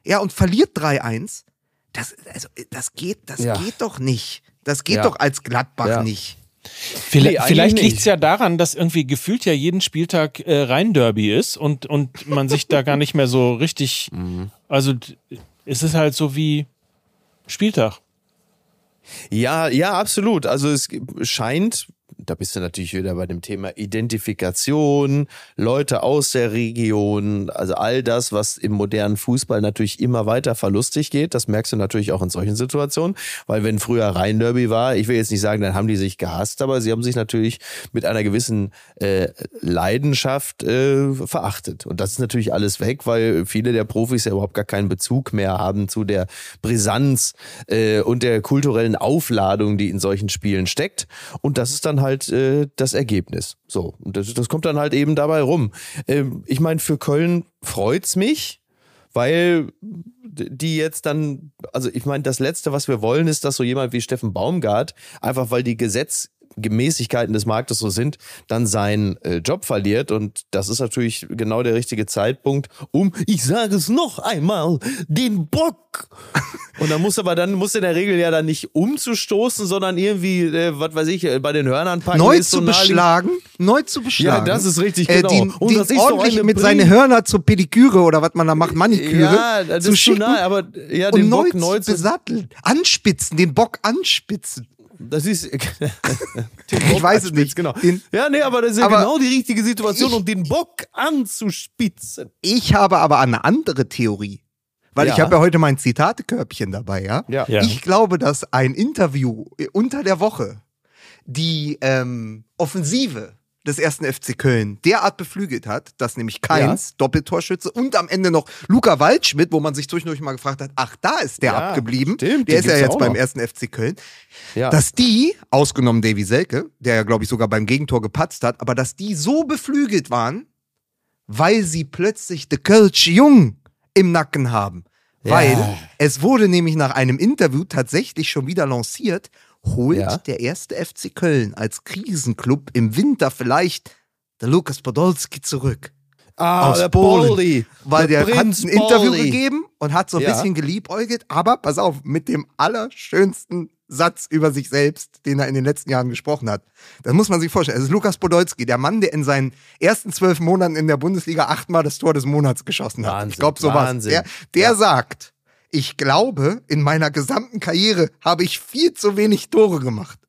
ja, und verliert 3-1. Das, also, das geht, das Ja. geht doch nicht. Das geht doch als Gladbach nicht. Vielleicht, Nee, vielleicht liegt es ja daran, dass irgendwie gefühlt ja jeden Spieltag äh, Rhein-Derby ist und, und man sich da gar nicht mehr so richtig. (laughs) Mhm. Also es ist halt so wie Spieltag. Ja, ja, absolut. Also es scheint, da bist du natürlich wieder bei dem Thema Identifikation, Leute aus der Region, also all das, was im modernen Fußball natürlich immer weiter verlustig geht. Das merkst du natürlich auch in solchen Situationen, weil wenn früher Rhein-Derby war, ich will jetzt nicht sagen, dann haben die sich gehasst, aber sie haben sich natürlich mit einer gewissen äh, Leidenschaft äh, verachtet. Und das ist natürlich alles weg, weil viele der Profis ja überhaupt gar keinen Bezug mehr haben zu der Brisanz äh, und der kulturellen Aufladung, die in solchen Spielen steckt. Und das ist dann halt äh, das Ergebnis. So, und das, das kommt dann halt eben dabei rum. Ähm, ich meine, für Köln freut's mich, weil die jetzt dann, also ich meine, das Letzte, was wir wollen, ist, dass so jemand wie Steffen Baumgart, einfach weil die Gesetzgemäßigkeiten des Marktes so sind, dann seinen äh, Job verliert. Und das ist natürlich genau der richtige Zeitpunkt, um, ich sage es noch einmal, den Bock. Und dann muss aber dann, muss in der Regel ja dann nicht umzustoßen, sondern irgendwie, äh, was weiß ich, äh, bei den Hörnern packen. Neu so zu naheliegend. beschlagen, neu zu beschlagen. Ja, das ist richtig, Äh, genau. den, Und den das ist ordentlich mit seinen Hörner zur Pediküre oder was man da macht, Maniküre, Ja, das zu ist zu schicken nah, aber ja, und den Bock neu zu besatteln, anspitzen, den Bock anspitzen. Das ist. (laughs) Ich weiß es nicht. Genau. Den- ja, nee, aber das ist ja Aber genau die richtige Situation, ich- um den Bock anzuspitzen. Ich habe aber eine andere Theorie. Weil Ja. ich habe ja heute mein Zitatekörbchen dabei, ja? Ja. Ja. Ich glaube, dass ein Interview unter der Woche die ähm, Offensive des ersten FC Köln derart beflügelt hat, dass nämlich Keins, Doppeltorschütze und am Ende noch Luca Waldschmidt, wo man sich zwischendurch mal gefragt hat, ach, da ist der Ja, abgeblieben. stimmt, der ist ja jetzt beim noch. ersten FC Köln. Ja. Dass die, ausgenommen Davy Selke, der ja, glaube ich, sogar beim Gegentor gepatzt hat, aber dass die so beflügelt waren, weil sie plötzlich The Kölsch Jung im Nacken haben. Weil es wurde nämlich nach einem Interview tatsächlich schon wieder lanciert, holt Ja. der erste FC Köln als Krisenclub im Winter vielleicht der Lukas Podolski zurück. ah, aus der Polen. Poldi. Weil der, hat ein Interview Poldi. gegeben und hat so ein Ja. bisschen geliebäugelt, aber pass auf, mit dem allerschönsten Satz über sich selbst, den er in den letzten Jahren gesprochen hat. Das muss man sich vorstellen. Es ist Lukas Podolski, der Mann, der in seinen ersten zwölf Monaten in der Bundesliga achtmal das Tor des Monats geschossen hat. Wahnsinn, ich glaube, so Wahnsinn. Der, der Ja. sagt, Ich glaube, in meiner gesamten Karriere habe ich viel zu wenig Tore gemacht.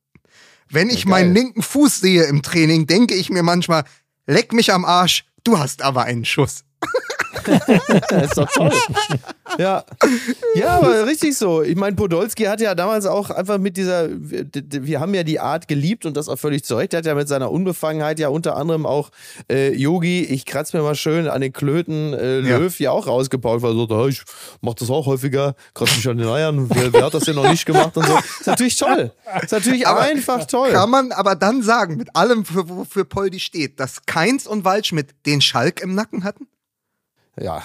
Wenn ich geil. meinen linken Fuß sehe im Training, denke ich mir manchmal, leck mich am Arsch, du hast aber einen Schuss. (laughs) (laughs) Ist doch toll. ja. ja, aber richtig so. Ich meine, Podolski hat ja damals auch einfach mit dieser, wir haben ja die Art geliebt und das auch völlig zu Recht. Er hat ja mit seiner Unbefangenheit ja unter anderem auch äh, Yogi, ich kratze mir mal schön an den Klöten äh, Ja. Löw ja auch rausgepaut, weil so, "Ja, ich mach das auch häufiger, kratze mich an den Eiern. Wer, wer hat das denn noch nicht gemacht und so. Ist natürlich toll. Ist natürlich Aber einfach toll. Kann man aber dann sagen, mit allem, für, wofür Poldi steht, dass Keins und Waldschmidt den Schalk im Nacken hatten? Ja,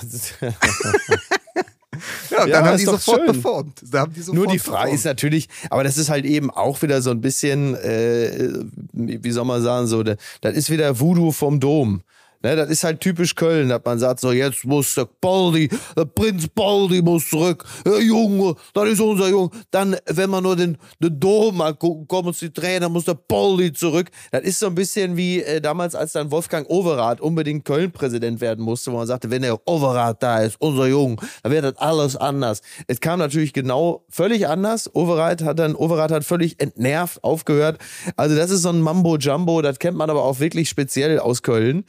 Ja, (laughs) und Ja, dann haben die sofort schön. performt. Da haben die sofort Nur die Frage performt. ist natürlich, aber das ist halt eben auch wieder so ein bisschen, äh, wie soll man sagen, so, da- das ist wieder Voodoo vom Dom. Ne, das ist halt typisch Köln, dass man sagt, so jetzt muss der Baldi, der Prinz Baldi muss zurück. Der Junge, das ist unser Junge. Dann, wenn man nur den, den Dom angucken, kommen uns die Trainer, muss der Baldi zurück. Das ist so ein bisschen wie äh, damals, als dann Wolfgang Overath unbedingt Köln-Präsident werden musste, wo man sagte, wenn der Overath da ist, unser Junge, dann wird das alles anders. Es kam natürlich genau völlig anders. Overath hat dann, Overath hat völlig entnervt aufgehört. Also das ist so ein Mambo-Jumbo, das kennt man aber auch wirklich speziell aus Köln.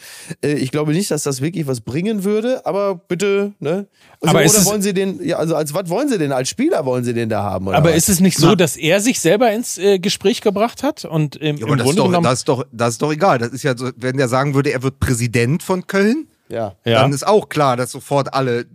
Äh, Ich glaube nicht, dass das wirklich was bringen würde, aber bitte, ne? Also, Aber ist oder wollen Sie den, ja, also als was wollen Sie denn? Als Spieler wollen Sie den da haben? Oder Aber was? ist es nicht so, dass er sich selber ins äh, Gespräch gebracht hat und ähm, Ja, aber im das ist, Grunde doch, genommen das, ist doch, das ist doch egal. Das ist ja so, wenn der sagen würde, er wird Präsident von Köln, ja. ja. dann ist auch klar, dass sofort alle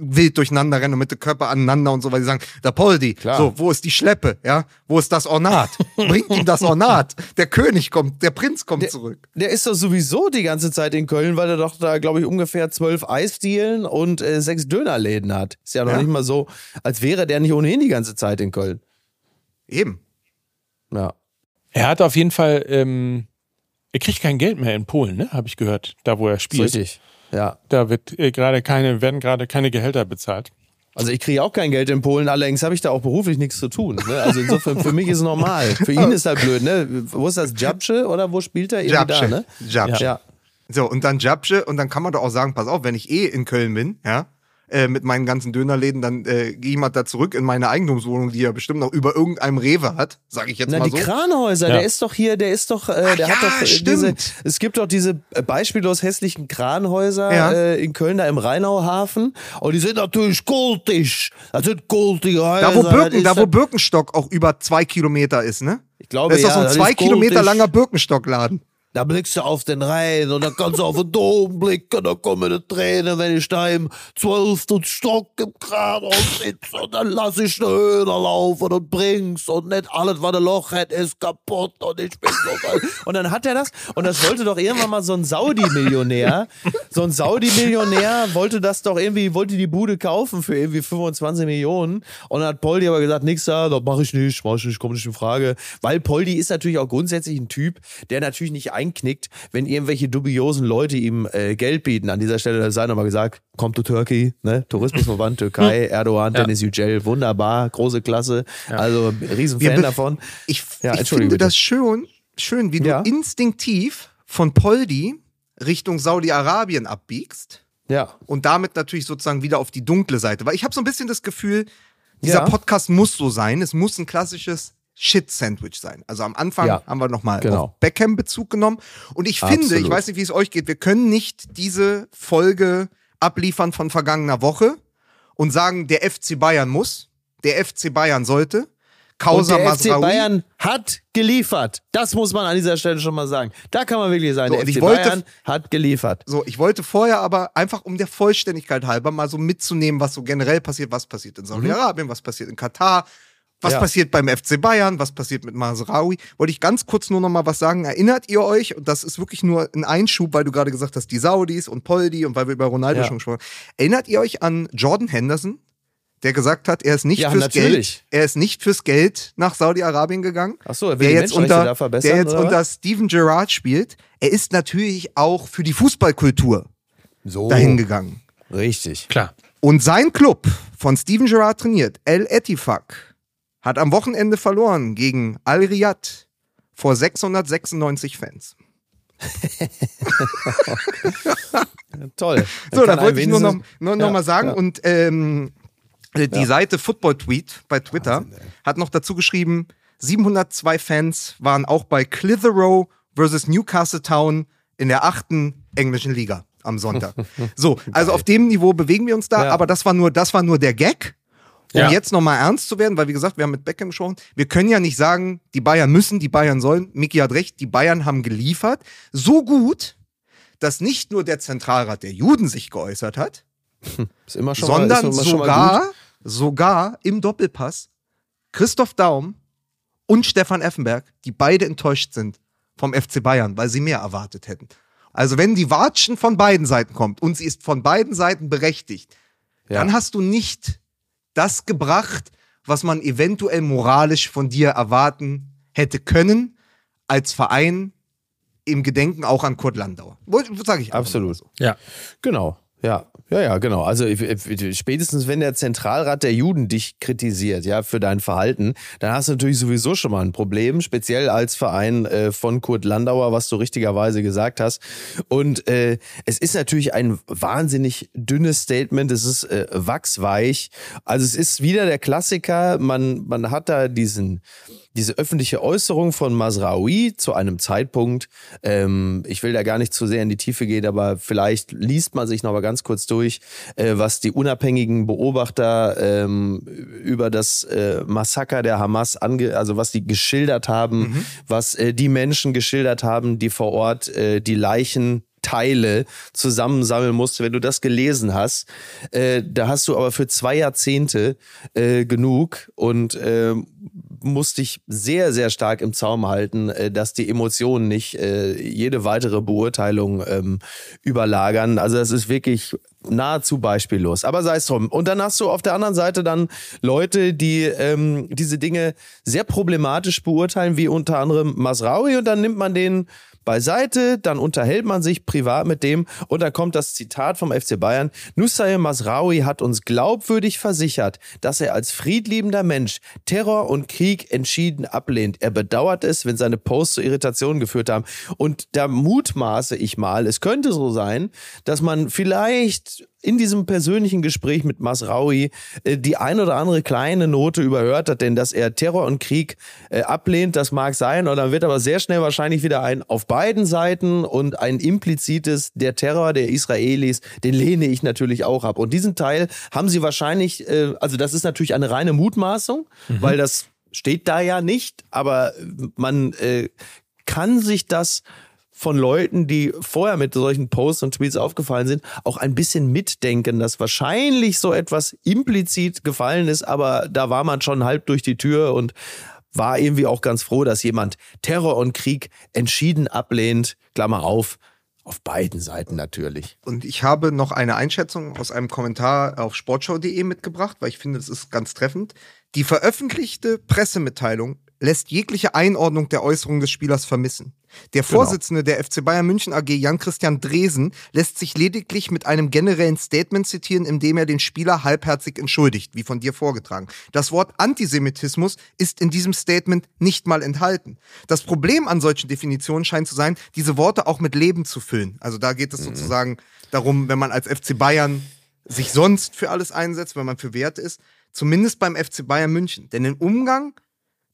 wild durcheinander rennen und mit den Körper aneinander und so, weil sie sagen, der Poldi, Klar. so, wo ist die Schleppe, ja? Wo ist das Ornat? Bringt ihm das Ornat. Der König kommt, der Prinz kommt zurück. Der ist doch sowieso die ganze Zeit in Köln, weil er doch da, glaube ich, ungefähr zwölf Eisdielen und äh, sechs Dönerläden hat. Ist ja noch Ja. nicht mal so, als wäre der nicht ohnehin die ganze Zeit in Köln. Eben. Ja. er hat auf jeden Fall, ähm, er kriegt kein Geld mehr in Polen, ne? Habe ich gehört, da wo er spielt. richtig. Ja. Da wird äh, gerade keine, werden gerade keine Gehälter bezahlt. Also ich kriege auch kein Geld in Polen, allerdings habe ich da auch beruflich nichts zu tun. Ne? Also insofern, für mich ist es normal. Für ihn ist halt blöd, ne? Wo ist das? Jabsche oder wo spielt er? Irgendwie da, Jabsche. ne? Jabsche. Ja. So, und dann Jabsche und dann kann man doch auch sagen, pass auf, wenn ich eh in Köln bin, ja, äh, mit meinen ganzen Dönerläden, dann äh, gehe ich mal da zurück in meine Eigentumswohnung, die er bestimmt noch über irgendeinem Rewe hat, sage ich jetzt Na, mal die so. Kranhäuser, Ja. der ist doch hier, der ist doch, äh, der ja, hat doch äh, stimmt. diese, es gibt doch diese äh, beispiellos hässlichen Kranhäuser Ja. äh, in Köln, da im Rheinauhafen. Und die sind natürlich kultig. Das sind kultige Häuser. Da wo, Birken, da wo Birkenstock auch über zwei Kilometer ist, ne? Ich glaube, Das ist doch so ja, ein zwei Kilometer langer Birkenstockladen. Da blickst du auf den Rhein und dann kannst du auf den Dom blicken, da kommen die Tränen, wenn ich da im zwölften Stock im Kranhaus sitze. Und dann lass ich den Höhner laufen und bring's. Und nicht alles, was ein Loch hat, ist kaputt. Und ich bin so. Und dann hat er das. Und das wollte doch irgendwann mal so ein Saudi-Millionär, so ein Saudi-Millionär wollte das doch irgendwie, wollte die Bude kaufen für irgendwie 25 Millionen. Und dann hat Poldi aber gesagt, nix da, das mache ich nicht, mach ich nicht, kommt nicht in Frage, weil Poldi ist natürlich auch grundsätzlich ein Typ, der natürlich nicht einknickt, wenn irgendwelche dubiosen Leute ihm äh, Geld bieten. An dieser Stelle sei nochmal gesagt, kommt to Turkey, ne? Tourismusverband (laughs) Türkei, Erdogan, Ja. Dennis Yücel, wunderbar, große Klasse, also riesen Wir Fan bef- davon. Ich, Ja, ich finde bitte. das schön, schön, wie Ja. du instinktiv von Poldi Richtung Saudi-Arabien abbiegst Ja, und damit natürlich sozusagen wieder auf die dunkle Seite. Weil ich habe so ein bisschen das Gefühl, dieser Ja. Podcast muss so sein. Es muss ein klassisches Shit-Sandwich sein. Also am Anfang Ja, haben wir nochmal genau. auf Beckham Bezug genommen. Und ich finde, ich Absolut. weiß nicht, wie es euch geht, wir können nicht diese Folge abliefern von vergangener Woche und sagen, der FC Bayern muss, der FC Bayern sollte. und Causa der FC Masraoui. Bayern hat geliefert. Das muss man an dieser Stelle schon mal sagen. Da kann man wirklich sagen, So, der und FC ich wollte- Bayern hat geliefert. So, ich wollte vorher aber einfach um der Vollständigkeit halber mal so mitzunehmen, was so generell passiert, was passiert in Saudi-Arabien, was passiert in Katar, was Ja. passiert beim FC Bayern, was passiert mit Masraoui. Wollte ich ganz kurz nur noch mal was sagen. Erinnert ihr euch, und das ist wirklich nur ein Einschub, weil du gerade gesagt hast, die Saudis und Poldi und weil wir über Ronaldo Ja. schon gesprochen haben. Erinnert ihr euch an Jordan Henderson, der gesagt hat, er ist nicht Ja, fürs natürlich. Geld, er ist nicht fürs Geld nach Saudi-Arabien gegangen. Ach so, er will der die jetzt unter, da verbessern, der jetzt oder unter Steven Gerrard spielt. Er ist natürlich auch für die Fußballkultur So. dahin gegangen. Richtig. Klar. Und sein Club, von Steven Gerrard trainiert, El Etifak, hat am Wochenende verloren gegen Al Riyad vor 696 Fans. (laughs) Toll. (laughs) So, da wollte ich nur noch, nur noch Ja, mal sagen. ja. Und ähm, Äh, Die Seite Football Tweet bei Twitter hat noch dazu geschrieben, 702 Fans waren auch bei Clitheroe versus Newcastle Town in der achten englischen Liga am Sonntag. (laughs) So, also auf dem Niveau bewegen wir uns da, Ja. aber das war nur, das war nur der Gag. Um Ja. jetzt nochmal ernst zu werden, weil wie gesagt, wir haben mit Beckham gesprochen, wir können ja nicht sagen, die Bayern müssen, die Bayern sollen. Miki hat recht, die Bayern haben geliefert. So gut, dass nicht nur der Zentralrat der Juden sich geäußert hat, sondern mal sogar, sogar im Doppelpass Christoph Daum und Stefan Effenberg, die beide enttäuscht sind vom FC Bayern, weil sie mehr erwartet hätten. Also wenn die Watschen von beiden Seiten kommt und sie ist von beiden Seiten berechtigt, Ja. dann hast du nicht das gebracht, was man eventuell moralisch von dir erwarten hätte können, als Verein im Gedenken auch an Kurt Landauer. Sag ich Absolut. so. Ja. Genau. Ja, ja, ja, genau. Also spätestens wenn der Zentralrat der Juden dich kritisiert, ja, für dein Verhalten, dann hast du natürlich sowieso schon mal ein Problem, speziell als Verein äh, von Kurt Landauer, was du richtigerweise gesagt hast. Und äh, es ist natürlich ein wahnsinnig dünnes Statement. Es ist äh, wachsweich. Also es ist wieder der Klassiker. Man, man hat da diesen diese öffentliche Äußerung von Masraoui zu einem Zeitpunkt, ähm, ich will da gar nicht zu sehr in die Tiefe gehen, aber vielleicht liest man sich noch mal ganz kurz durch, äh, was die unabhängigen Beobachter ähm, über das äh, Massaker der Hamas ange, also was die geschildert haben, was äh, die Menschen geschildert haben, die vor Ort äh, die Leichen Teile zusammensammeln musste. Wenn du das gelesen hast, äh, da hast du aber für zwei Jahrzehnte äh, genug und äh, musst dich sehr, sehr stark im Zaum halten, äh, dass die Emotionen nicht äh, jede weitere Beurteilung ähm, überlagern. Also das ist wirklich nahezu beispiellos. Aber sei es drum. Und dann hast du auf der anderen Seite dann Leute, die ähm, diese Dinge sehr problematisch beurteilen, wie unter anderem Masraui. Und dann nimmt man den beiseite, dann unterhält man sich privat mit dem und dann kommt das Zitat vom FC Bayern. Nusayr Masraoui hat uns glaubwürdig versichert, dass er als friedliebender Mensch Terror und Krieg entschieden ablehnt. Er bedauert es, wenn seine Posts zu Irritationen geführt haben. Und da mutmaße ich mal, es könnte so sein, dass man vielleicht in diesem persönlichen Gespräch mit Masraoui äh, die ein oder andere kleine Note überhört hat, denn dass er Terror und Krieg äh, ablehnt, das mag sein, und dann wird aber sehr schnell wahrscheinlich wieder ein auf beiden Seiten und ein implizites der Terror der Israelis, den lehne ich natürlich auch ab. Und diesen Teil haben sie wahrscheinlich, äh, also das ist natürlich eine reine Mutmaßung, weil das steht da ja nicht, aber man äh, kann sich das von Leuten, die vorher mit solchen Posts und Tweets aufgefallen sind, auch ein bisschen mitdenken, dass wahrscheinlich so etwas implizit gefallen ist, aber da war man schon halb durch die Tür und war irgendwie auch ganz froh, dass jemand Terror und Krieg entschieden ablehnt. Klammer auf, auf beiden Seiten natürlich. Und ich habe noch eine Einschätzung aus einem Kommentar auf sportschau.de mitgebracht, weil ich finde, es ist ganz treffend. Die veröffentlichte Pressemitteilung lässt jegliche Einordnung der Äußerung des Spielers vermissen. Der Vorsitzende der FC Bayern München AG, Jan-Christian Dresen, lässt sich lediglich mit einem generellen Statement zitieren, in dem er den Spieler halbherzig entschuldigt, wie von dir vorgetragen. Das Wort Antisemitismus ist in diesem Statement nicht mal enthalten. Das Problem an solchen Definitionen scheint zu sein, diese Worte auch mit Leben zu füllen. Also da geht es sozusagen darum, wenn man als FC Bayern sich sonst für alles einsetzt, wenn man für Werte ist, zumindest beim FC Bayern München. Denn im Umgang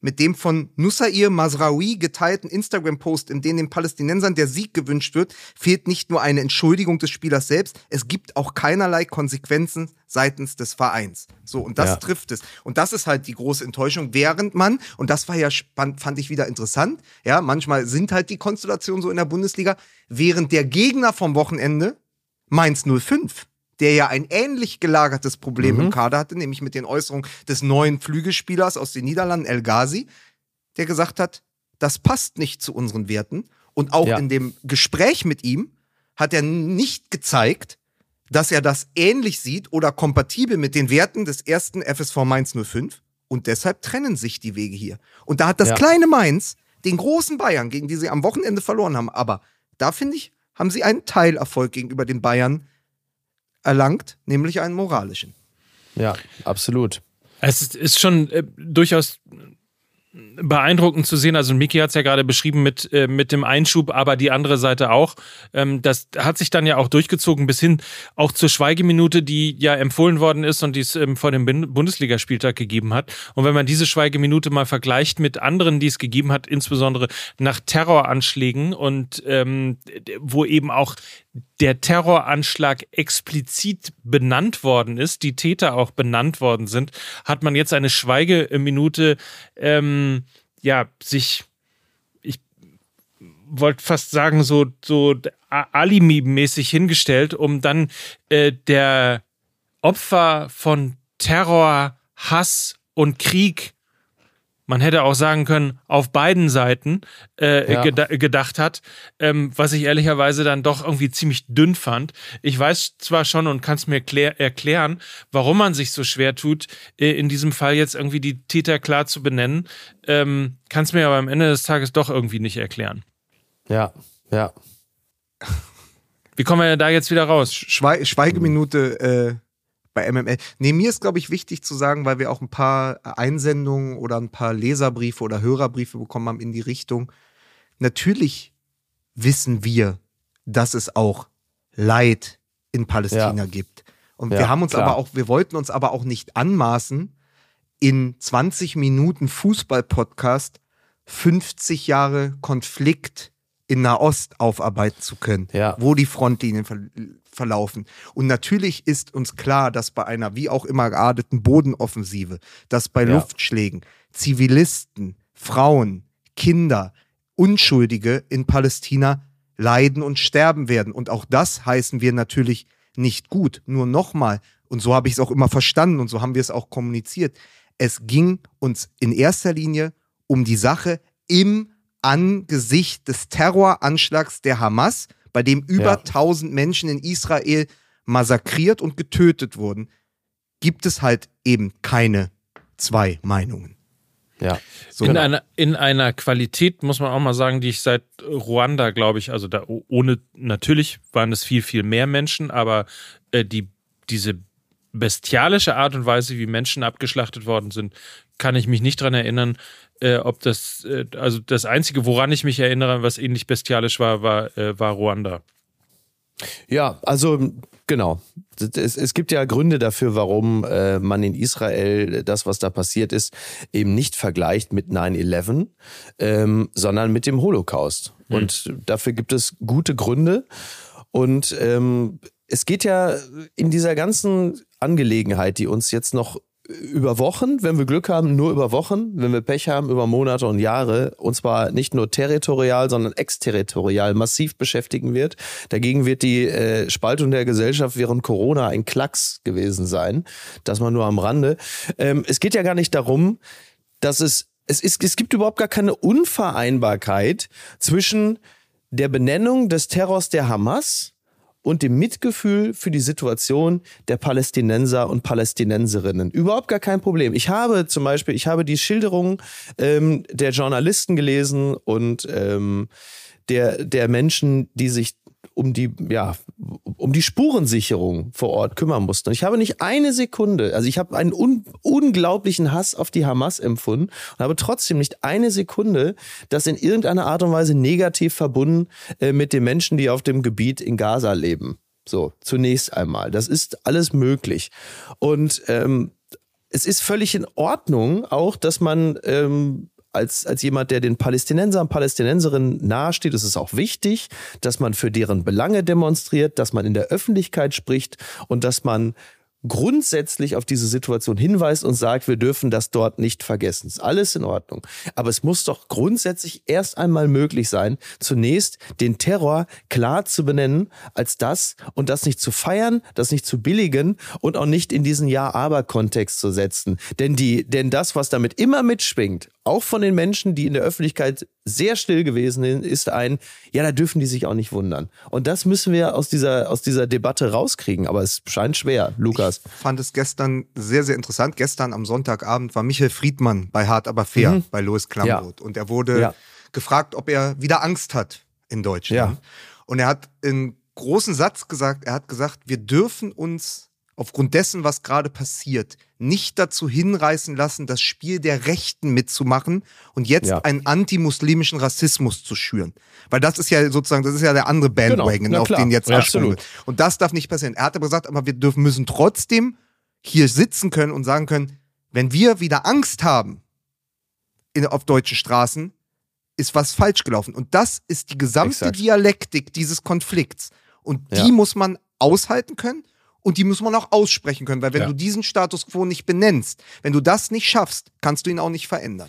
mit dem von Nussair Masraoui geteilten Instagram-Post, in dem den Palästinensern der Sieg gewünscht wird, fehlt nicht nur eine Entschuldigung des Spielers selbst, es gibt auch keinerlei Konsequenzen seitens des Vereins. So, und das Ja. trifft es. Und das ist halt die große Enttäuschung, während man, und das war ja spannend, fand ich wieder interessant, ja, manchmal sind halt die Konstellationen so in der Bundesliga, während der Gegner vom Wochenende, Mainz 05, der ja ein ähnlich gelagertes Problem im Kader hatte, nämlich mit den Äußerungen des neuen Flügelspielers aus den Niederlanden, El Ghazi, der gesagt hat, das passt nicht zu unseren Werten. Und auch Ja. in dem Gespräch mit ihm hat er nicht gezeigt, dass er das ähnlich sieht oder kompatibel mit den Werten des ersten FSV Mainz 05. Und deshalb trennen sich die Wege hier. Und da hat das Ja. kleine Mainz den großen Bayern, gegen die sie am Wochenende verloren haben. Aber da finde ich, haben sie einen Teilerfolg gegenüber den Bayern erlangt, nämlich einen moralischen. Ja, absolut. Es ist, schon äh, durchaus beeindruckend zu sehen. Also Miki hat es ja gerade beschrieben mit, äh, mit dem Einschub, aber die andere Seite auch. Ähm, das hat sich dann ja auch durchgezogen bis hin auch zur Schweigeminute, die ja empfohlen worden ist und die es ähm, vor dem Bundesligaspieltag gegeben hat. Und wenn man diese Schweigeminute mal vergleicht mit anderen, die es gegeben hat, insbesondere nach Terroranschlägen und ähm, wo eben auch der Terroranschlag explizit benannt worden ist, die Täter auch benannt worden sind, hat man jetzt eine Schweigeminute, ähm, ja, sich, ich wollte fast sagen, so, so Alimi-mäßig hingestellt, um dann äh, der Opfer von Terror, Hass und Krieg man hätte auch sagen können, auf beiden Seiten äh, ja. geda gedacht hat, ähm, was ich ehrlicherweise dann doch irgendwie ziemlich dünn fand. Ich weiß zwar schon und kann es mir erklären, warum man sich so schwer tut, äh, in diesem Fall jetzt irgendwie die Täter klar zu benennen, ähm, kann es mir aber am Ende des Tages doch irgendwie nicht erklären. Ja, ja. Wie kommen wir da jetzt wieder raus? Schwe Schweigeminute äh, bei MML. Nee, mir ist, glaube ich, wichtig zu sagen, weil wir auch ein paar Einsendungen oder ein paar Leserbriefe oder Hörerbriefe bekommen haben in die Richtung. Natürlich wissen wir, dass es auch Leid in Palästina ja. gibt. Und ja, wir haben uns klar. aber auch, wir wollten uns aber auch nicht anmaßen, in 20 Minuten Fußball-Podcast 50 Jahre Konflikt in Nahost aufarbeiten zu können, ja. wo die Frontlinien ver verlaufen. Und natürlich ist uns klar, dass bei einer wie auch immer gearteten Bodenoffensive, dass bei ja. Luftschlägen Zivilisten, Frauen, Kinder, Unschuldige in Palästina leiden und sterben werden. Und auch das heißen wir natürlich nicht gut. Nur nochmal, und so habe ich es auch immer verstanden und so haben wir es auch kommuniziert, es ging uns in erster Linie um die Sache im Angesicht des Terroranschlags der Hamas, bei dem über ja. 1000 Menschen in Israel massakriert und getötet wurden, gibt es halt eben keine zwei Meinungen. Ja. So in, genau. einer, in einer Qualität, muss man auch mal sagen, die ich seit Ruanda, glaube ich, also da ohne, natürlich waren es viel, viel mehr Menschen, aber äh, die, diese bestialische Art und Weise, wie Menschen abgeschlachtet worden sind, kann ich mich nicht dran erinnern, äh, ob das, äh, also das Einzige, woran ich mich erinnere, was ähnlich bestialisch war, war, äh, war Ruanda. Ja, also genau. Es, es gibt ja Gründe dafür, warum äh, man in Israel das, was da passiert ist, eben nicht vergleicht mit 9-11, ähm, sondern mit dem Holocaust. Hm. Und dafür gibt es gute Gründe. Und ähm, es geht ja in dieser ganzen Angelegenheit, die uns jetzt noch über Wochen, wenn wir Glück haben, nur über Wochen, wenn wir Pech haben, über Monate und Jahre, und zwar nicht nur territorial, sondern exterritorial massiv beschäftigen wird. Dagegen wird die äh, Spaltung der Gesellschaft während Corona ein Klacks gewesen sein. Das mal nur am Rande. Ähm, es geht ja gar nicht darum, dass es, es ist, es gibt überhaupt gar keine Unvereinbarkeit zwischen der Benennung des Terrors der Hamas und dem Mitgefühl für die Situation der Palästinenser und Palästinenserinnen. Überhaupt gar kein Problem. Ich habe zum Beispiel, ich habe die Schilderungen ähm, der Journalisten gelesen und ähm, der, der Menschen, die sich um die, ja, um die Spurensicherung vor Ort kümmern mussten. Und ich habe nicht eine Sekunde, also ich habe einen un unglaublichen Hass auf die Hamas empfunden und habe trotzdem nicht eine Sekunde das in irgendeiner Art und Weise negativ verbunden äh, mit den Menschen, die auf dem Gebiet in Gaza leben. So, zunächst einmal. Das ist alles möglich. Und ähm, es ist völlig in Ordnung auch, dass man ähm, als, als jemand, der den Palästinensern und Palästinenserinnen nahesteht, ist es auch wichtig, dass man für deren Belange demonstriert, dass man in der Öffentlichkeit spricht und dass man grundsätzlich auf diese Situation hinweist und sagt, wir dürfen das dort nicht vergessen. Ist alles in Ordnung. Aber es muss doch grundsätzlich erst einmal möglich sein, zunächst den Terror klar zu benennen als das und das nicht zu feiern, das nicht zu billigen und auch nicht in diesen Ja-Aber-Kontext zu setzen. Denn die, denn das, was damit immer mitschwingt, auch von den Menschen, die in der Öffentlichkeit sehr still gewesen ist ein, ja, da dürfen die sich auch nicht wundern. Und das müssen wir aus dieser, aus dieser Debatte rauskriegen. Aber es scheint schwer. Lukas. Ich fand es gestern sehr, sehr interessant. Gestern am Sonntagabend war Michael Friedmann bei Hart aber fair mhm. bei Louis Klamroth. Ja. Und er wurde ja. gefragt, ob er wieder Angst hat in Deutschland. Ja. Und er hat einen großen Satz gesagt. Er hat gesagt, wir dürfen uns aufgrund dessen, was gerade passiert, nicht dazu hinreißen lassen, das Spiel der Rechten mitzumachen und jetzt Ja. einen antimuslimischen Rassismus zu schüren. Weil das ist ja sozusagen, das ist ja der andere Bandwagon, Genau, na auf den jetzt Ja, absolut. wird. Und das darf nicht passieren. Er hat aber gesagt, aber wir dürfen, müssen trotzdem hier sitzen können und sagen können, wenn wir wieder Angst haben in, auf deutschen Straßen, ist was falsch gelaufen. Und das ist die gesamte Exakt. Dialektik dieses Konflikts. Und die Ja. muss man aushalten können und die muss man auch aussprechen können. Weil wenn Ja. du diesen Status quo nicht benennst, wenn du das nicht schaffst, kannst du ihn auch nicht verändern.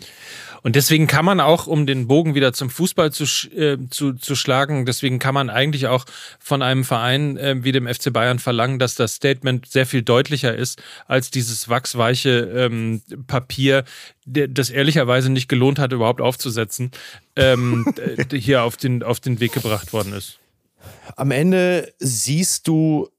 Und deswegen kann man auch, um den Bogen wieder zum Fußball zu, äh, zu, zu schlagen, deswegen kann man eigentlich auch von einem Verein äh, wie dem FC Bayern verlangen, dass das Statement sehr viel deutlicher ist als dieses wachsweiche ähm, Papier, das ehrlicherweise nicht gelohnt hat, überhaupt aufzusetzen, ähm, (laughs) äh, hier auf den, auf den Weg gebracht worden ist. Am Ende siehst du,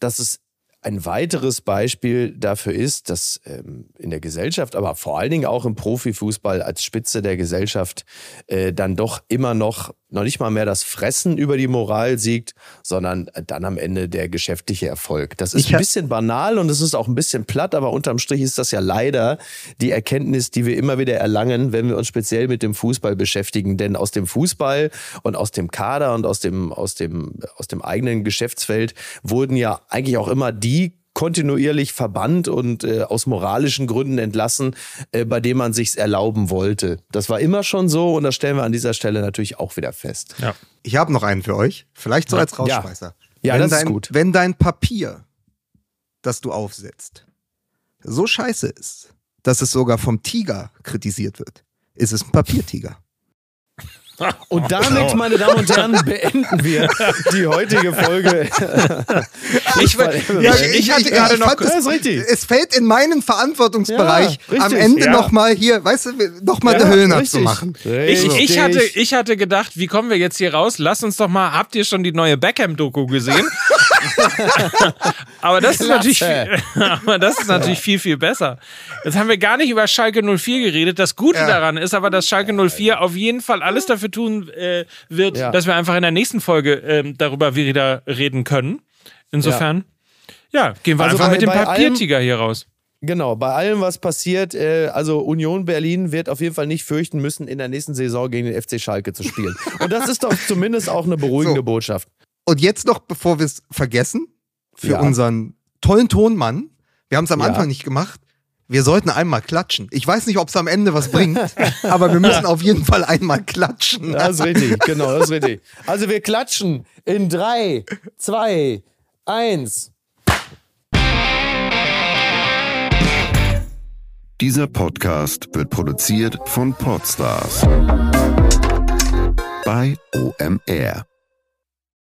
dass es ein weiteres Beispiel dafür ist, dass ähm, in der Gesellschaft, aber vor allen Dingen auch im Profifußball als Spitze der Gesellschaft äh, dann doch immer noch noch nicht mal mehr das Fressen über die Moral siegt, sondern dann am Ende der geschäftliche Erfolg. Das ist Ich ein bisschen banal und es ist auch ein bisschen platt, aber unterm Strich ist das ja leider die Erkenntnis, die wir immer wieder erlangen, wenn wir uns speziell mit dem Fußball beschäftigen. Denn aus dem Fußball und aus dem Kader und aus dem, aus dem, aus dem eigenen Geschäftsfeld wurden ja eigentlich auch immer die kontinuierlich verbannt und äh, aus moralischen Gründen entlassen, äh, bei dem man sich's erlauben wollte. Das war immer schon so und das stellen wir an dieser Stelle natürlich auch wieder fest. Ja. Ich habe noch einen für euch, vielleicht so als Rausschmeißer. Ja, wenn das ist dein, gut. Wenn dein Papier, das du aufsetzt, so scheiße ist, dass es sogar vom Tiger kritisiert wird, ist es ein Papiertiger. Und damit, meine Damen und Herren, (laughs) beenden wir die heutige Folge. (laughs) Ich, ja, ich, hatte gerade noch. Ja, ist richtig. es fällt in meinen Verantwortungsbereich, Ja, am. Ende Ja. nochmal hier, weißt du, nochmal der Höhner zu machen. Ich, ich, hatte, ich hatte gedacht, wie kommen wir jetzt hier raus? Lass uns doch mal, habt ihr schon die neue Beckham-Doku gesehen? (laughs) (laughs) aber, das ist natürlich, (laughs) aber das ist natürlich viel, viel besser. Jetzt haben wir gar nicht über Schalke 04 geredet. Das Gute Ja. daran ist aber, dass Schalke 04 auf jeden Fall alles dafür tun äh, wird, Ja. dass wir einfach in der nächsten Folge ähm, darüber wieder reden können. Insofern, ja, gehen wir Also einfach bei- mit dem Papiertiger hier raus. Genau, bei allem, was passiert, äh, also Union Berlin wird auf jeden Fall nicht fürchten müssen, in der nächsten Saison gegen den FC Schalke zu spielen. Und das ist doch zumindest auch eine beruhigende So. Botschaft. Und jetzt noch, bevor wir es vergessen, für Ja. unseren tollen Tonmann, wir haben es am Ja. Anfang nicht gemacht, wir sollten einmal klatschen. Ich weiß nicht, ob es am Ende was bringt, (laughs) aber wir müssen auf jeden Fall einmal klatschen. Das ist richtig, genau, das ist richtig. Also wir klatschen in drei, zwei, eins. Dieser Podcast wird produziert von Podstars bei OMR.